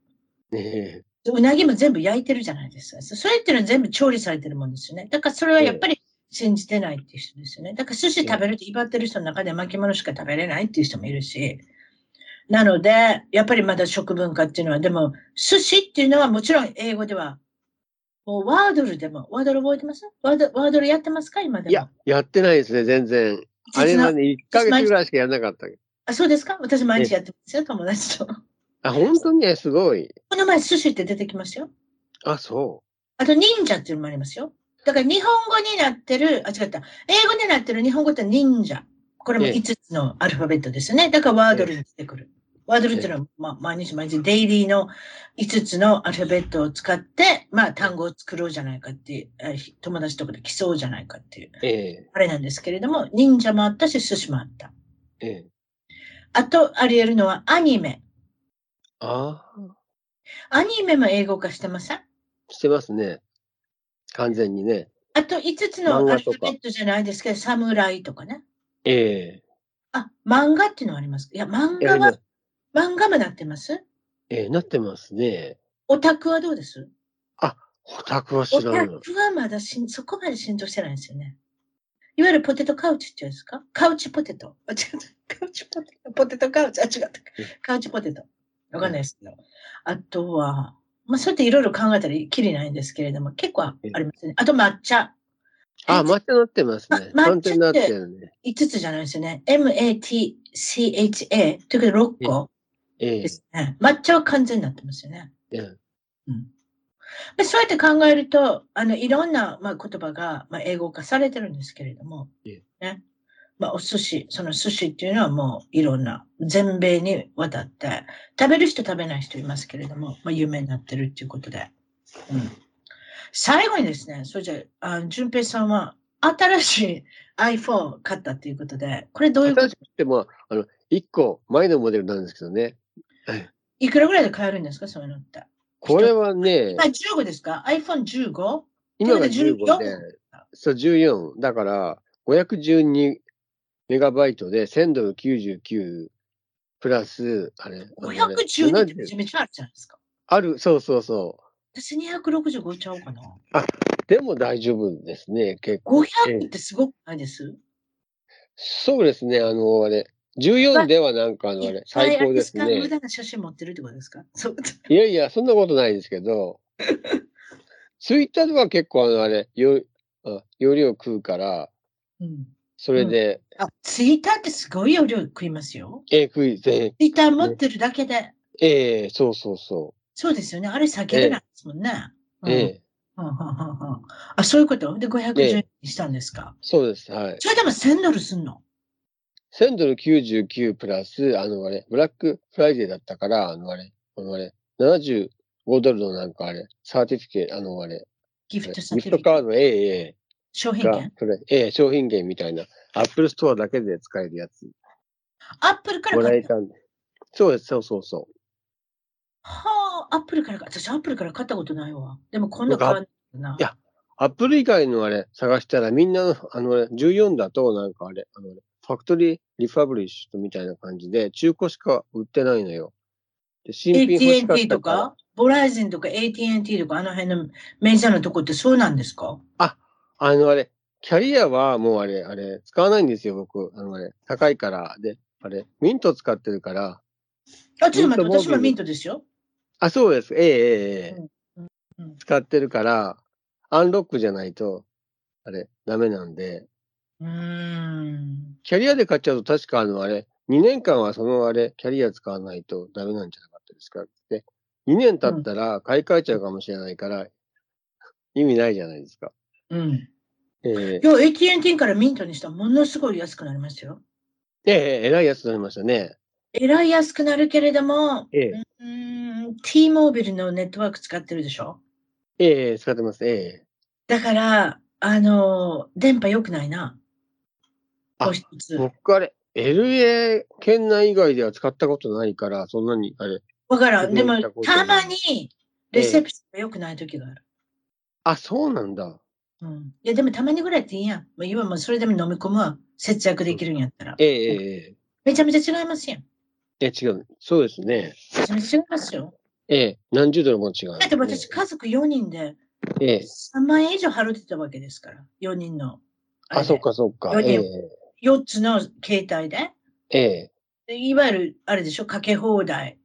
ええうなぎも全部焼いてるじゃないですか。それっていうのは全部調理されてるもんですよね。だからそれはやっぱり信じてないっていう人ですよね。だから寿司食べるって威張ってる人の中で巻物しか食べれないっていう人もいるし。なので、やっぱりまだ食文化っていうのは、でも寿司っていうのはもちろん英語では、ワードルでも、ワードル覚えてます？ワードワードルやってますか？今でも。いや、やってないですね、全然。あれはね、1ヶ月ぐらいしかやらなかったけど。あ、そうですか？私毎日やってますよ、友達と。あ、本当にね、すごい。この前寿司って出てきますよ。あ、そあと、忍者っていうのもありますよ。だから、日本語になってる、あ、違った。英語になってる日本語って忍者。これもええ5つのアルファベットですよね。だから、ワードルに出てくる。ワードルっていうのは、まあ、毎日毎日、デイリーの5つのアルファベットを使って、まあ、単語を作ろうじゃないかっていう、友達とかで競うじゃないかっていう、う。えあれなんですけれども、忍者もあったし、寿司もあった。えええあと、あり得るのはアニメ。ああ、アニメも英語化してません？してますね。完全にね。あと5つのアルファベットじゃないですけど、サムライとかね。ええあ、漫画っていうのはあります。いや、漫画は漫画もなってます？ええなってますね。オタクはどうです？オタクはオ知らんの。タクはまだしんそこまで浸透してないんですよね。いわゆるポテトカウチっていうんですか？カウチポテト。あ、違った。カウチポテト。ポテトカウチ？あ、違った。カウチポテト。わかんないですけど。あとは、まあ、そうやっていろいろ考えたらきりないんですけれども、結構ありますね。あと抹茶。あ、抹茶なってますね。ま完全になってるね。5つじゃないですよね。M-A-T-C-H-A ということで6個ええですね。抹茶は完全になってますよね。ええうんでそうやって考えると、あの、いろんな、まあ、言葉が、まあ、英語化されてるんですけれどもえ、ね。まあ、お寿司、その寿司っていうのはもういろんな、全米にわたって、食べる人食べない人いますけれども、まあ、有名になってるっていうことで。うん。最後にですね、それじゃあ、あ淳平さんは、新しい iPhone を買ったっていうことで、これどういうこと？私っても、あの、1個前のモデルなんですけどね。いくらぐらいで買えるんですかそういうのって。これはねあ、、15ですか ?iPhone15? 今が14 15で、そう、14。だから、512メガバイトで1000ドル99プラス、あれ。あのあれ512ってめ70ちゃめちゃあるじゃないですか。ある、そうそうそ私265ちゃうかな。う。でも大丈夫ですね、結構。え500えってすごくないです？そうですね、あの、あれ。14ではなんかあの、あれ、最高ですいっぱいあれ無ね。駄な写真持ってるってことですか？そう。いやいや、そんなことないですけど、ツイッターでは結構あの、あれ、よあ容量食うから、うん、それで、あ、ツイッターってすごい容量食いますよ。ええ、食い、ぜツイッター持ってるだけで。ええ、そうそうそそうですよね。あれ避けれないですもんね。う。ええ、うんうんうんうんうんあ、そういうこと？で、510にしたんですか？そうです、はい。それでも1000ドルすんの？1000ドル99プラス、あのあれ、ブラックフライデーだったから、あのあれ、あのあれ、75ドルのなんかあれ、サーティフィケあのあれ、ギフトサギティフィケフトカード、ええ、ええ、が商品券、それ、ええ、商品券みたいな、アップルストアだけで使えるやつ、アップルからもら買った？えたんで。そうです、そうそうそはあ、アップルから買った。私アップルから買ったことないわ。でも今度買わないな。いやう。アップル以外のあれ、探したらみんなの、あのあれ、14だとなんかあれ、あのファクトリーリファブリッシュみたいな感じで、中古しか売ってないのよ。で新品欲しかっ AT&T たから。とか、ボライゼンとか？AT&T とか、あの辺のメジャーなとこってそうなんですか？あのあれ、キャリアはもうあれ、あれ、使わないんですよ、僕。あのあれ、高いから。で、あれ、ミント使ってるから。あ、ちょっと待って、私もミントですよ。あ、そうです。ええええええうんうん使ってるから、アンロックじゃないと、あれ、ダメなんで。うーん。キャリアで買っちゃうと確かあのあれ、2年間はそのあれ、キャリア使わないとダメなんじゃなかったですか？で、2年経ったら買い替えちゃうかもしれないから、意味ないじゃないですか。うん。ええいや、AT&T からミントにしたらものすごい安くなりますよ。ええええ偉いやつになりましたね。えらい安くなるけれども、ええうーん、T モービルのネットワーク使ってるでしょ？ええ使ってます。ええだから、あの、電波良くないな。僕あれ、LA 県内以外では使ったことないから、そんなに、あれ、わからん。でも見たまに、レセプションが良くない時がある。あ、そうなんだ。うん。いや、でもたまにぐらいっていいやん。もう今もうそれでも飲み込むわ。節約できるんやったら。ええええめちゃめちゃ違いますやん。ええ、違う。そうですね。めちゃめちゃ違いますよ。ええ、何十ドルも違う、だって私、家族4人でええ、3万円以上払ってたわけですから。4人の。れあ、でそっかそっか。四え人え、4つの携帯で？ええ、でいわゆる、あれでしょ、かけ放題。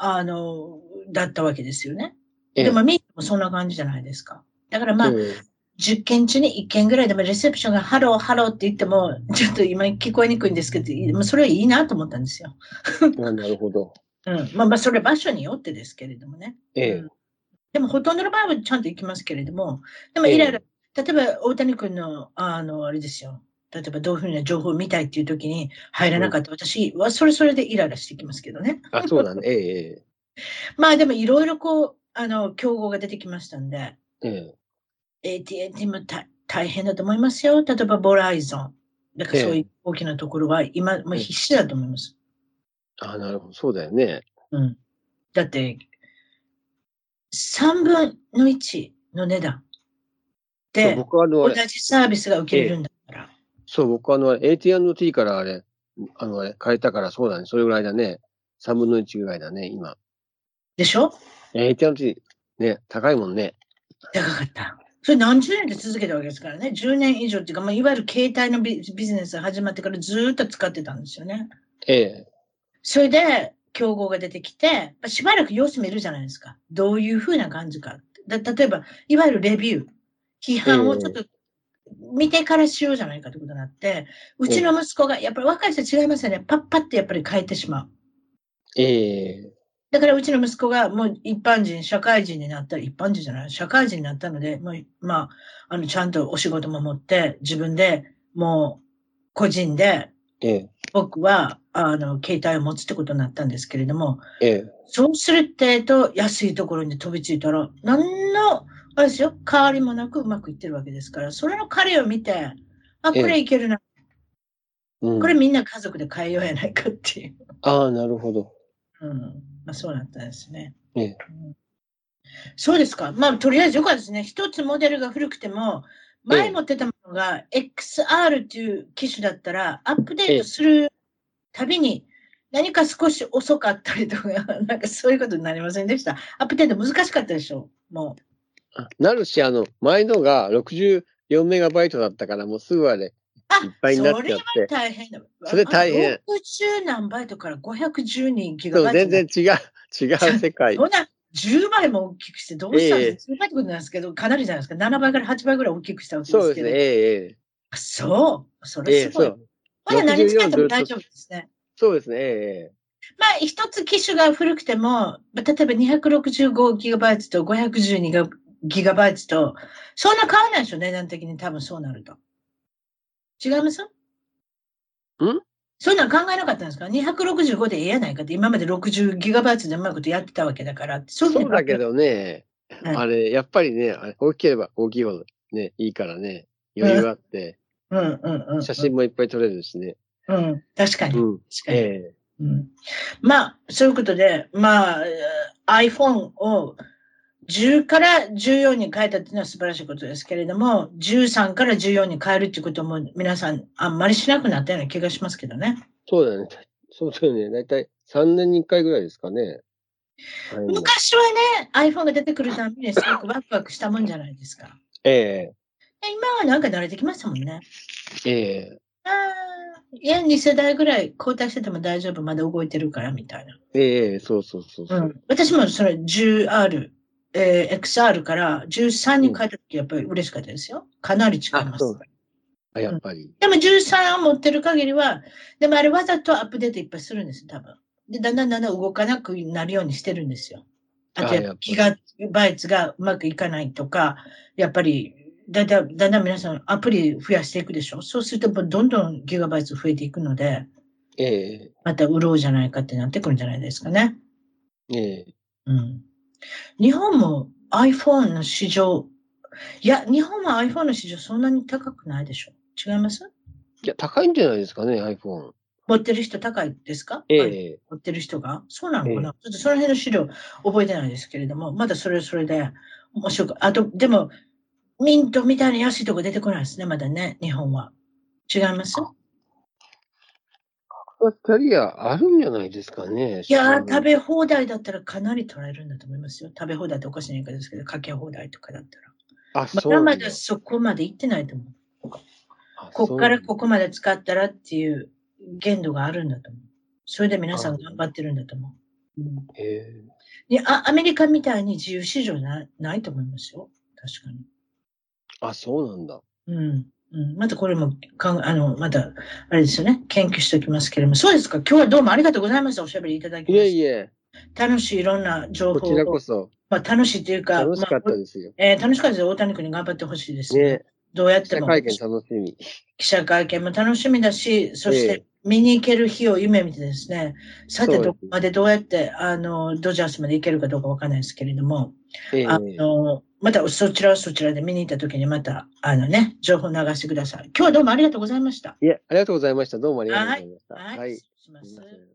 あの、だったわけですよね。ええ。でも、ミーもそんな感じじゃないですか。だからまあ、ええ10件中に1件ぐらいでもレセプションがハローハローって言っても、ちょっと今聞こえにくいんですけど、まあそれはいいなと思ったんですよ。あなるほど。うん。まあまあ、それは場所によってですけれどもね。ええうんでも、ほとんどの場合はちゃんと行きますけれども、でも、いろいろ、例えば、大谷君の、あの、あれですよ。例えば、どういうふうな情報を見たいっていう時に入らなかった私は、それそれでイライラしてきますけどね。あ、そうだね。ええ、まあ、でも、いろいろこう、あの、競合が出てきましたんで、ええ、AT&T もた大変だと思いますよ。例えば、ボライゾン。だから、ええそういう大きなところは、今、もう必死だと思います。あ、なるほど。そうだよね。うん。だって、3分の1の値段で、同れ、じサービスが受けれるんだ。そう、僕はあの、AT&T からあれ、あの、変えたからそうだね。それぐらいだね。3分の1ぐらいだね、今。でしょ？AT&T、ね、高いもんね。高かった。それ何十年で続けたわけですからね。10年以上っていうか、まあ、いわゆる携帯のビビジネスが始まってからずーっと使ってたんですよね。ええ、それで、競合が出てきて、まあしばらく様子見るじゃないですか。どういうふうな感じか。だ例えば、いわゆるレビュー、批判をちょっと見てからしようじゃないかということになって、うちの息子が、やっぱり若い人は違いますよね。パッパってやっぱり変えてしまう。ええ、だからうちの息子がもう一般人、社会人になったら、一般人じゃない、社会人になったので、もうまあ、あの、ちゃんとお仕事も持って、自分でもう個人で、ええ、僕は、あの、携帯を持つってことになったんですけれども、ええ、そうするってと、安いところに飛びついたら、何の、あれですよ、変わりもなくうまくいってるわけですから、それの彼を見て、あ、こええれいけるな。うんこれみんな家族で変えようやないかっていう。ああ、なるほど。うん。まあそうなったんですね。ええ、うんそうですか。まあ、とりあえずよかったですね。一つモデルが古くても、前持ってたものが XR っていう機種だったら、アップデートするたびに何か少し遅かったりとか、なんかそういうことになりませんでした。アップデート難しかったでしょもあなるし、あの、前のが64メガバイトだったから、もうすぐあれ、いっぱいになっちゃってそれは大変だ。それ大変あ60何バイトから512ギガバイト。全然違う、違う世界。そんな10倍も大きくしてどうしたんですか、ええ10倍ってことなんですけど、かなりじゃないですか。7倍から8倍ぐらい大きくしたわけですけど。そうですね、えええあそう。そえええれすごい。そう。まだ何使っても64大丈夫ですね。そうですね、ええまあ、一つ機種が古くても、例えば 265GB と 512GB と、そんな変わらないでしょ、値段的に多分そうなると。違います？ん？そういうのは考えなかったんですか ?265 でええやないかって、今まで 60GB でうまいことやってたわけだから。そそうだけ。どね、はいあれ、やっぱりね、大きければ大きいほどね、いいからね、余裕あって、うんうんうん。写真もいっぱい撮れるしね。うん、確かに。うん。確かに。ええうんまあ、そういうことで、まあ、えー iPhone を10から14に変えたっていうのは素晴らしいことですけれども、13から14に変えるっていうことも皆さんあんまりしなくなったような気がしますけどね。そうだよね。そうだよね。だいたい3年に1回ぐらいですかね。昔はね、iPhone が出てくるたびにすごくワクワクしたもんじゃないですか。え今はなんか慣れてきましたもんね。ええああ、いや、2世代ぐらい交代してても大丈夫、まだ動いてるからみたいな。えええそうそうそうそうう。ん、私もそれ 10R、えー XR から13に変えた時やっぱり嬉しかったですよ。かなり違いますあやっぱり。でも13を持ってる限りは、でもあれわざとアップデートいっぱいするんです、多分。で、だんだんだんだん動かなくなるようにしてるんですよ。あとあやっギガバイツがうまくいかないとか、やっぱりだんだんだんだん皆さんアプリ増やしていくでしょ。そうするとどんどんギガバイツ増えていくので、ええまた売ろうじゃないかってなってくるんじゃないですかね。ええうん。日本も iPhone の市場、いや、日本は iPhone の市場そんなに高くないでしょ？違います？いや、高いんじゃないですかね、iPhone。持ってる人高いですか？ええ持ってる人が？そうなのかな、ちょっとその辺の資料覚えてないですけれども、まだそれはそれで面白く。あと、でも、ミントみたいな安いとこ出てこないですね、まだね、日本は。違います？キャリアあるんじゃないですかね。いやー、食べべ放題だったらかなり取られるんだと思いますよ。食べ放題っておかしい言い方ですけど、かけ放題とかだったら。あ、そうまだまだそこまで行ってないと思う。あこっからここまで使ったらっていう限度があるんだと思う。それで皆さん頑張ってるんだと思う。うん、へであアメリカみたいに自由市場なないと思いますよ。確かに。ーあ、そうなんだ。うん。うん、またこれもかん、あの、また、あれですよね。研究しておきますけれども。そうですか。今日はどうもありがとうございました。おしゃべりいただきいましえいえ、て。楽しいいろんな情報こちらこを。そまあ、楽しいというか、楽しかったまあですよ。えー楽しかったです。大谷君に頑張ってほしいですね。ね、どうやっても。記者会見楽しみ。記者会見も楽しみだし、そしえて見に行ける日を夢見てですね、さてどこまでどうやって、あの、ドジャースまで行けるかどうかわかんないですけれども、ええあの、またそちらはそちらで見に行った時にまた、あのね、情報流してください。今日はどうもありがとうございました。いえ、ありがとうございました。どうもありがとうございました。はい。はい。します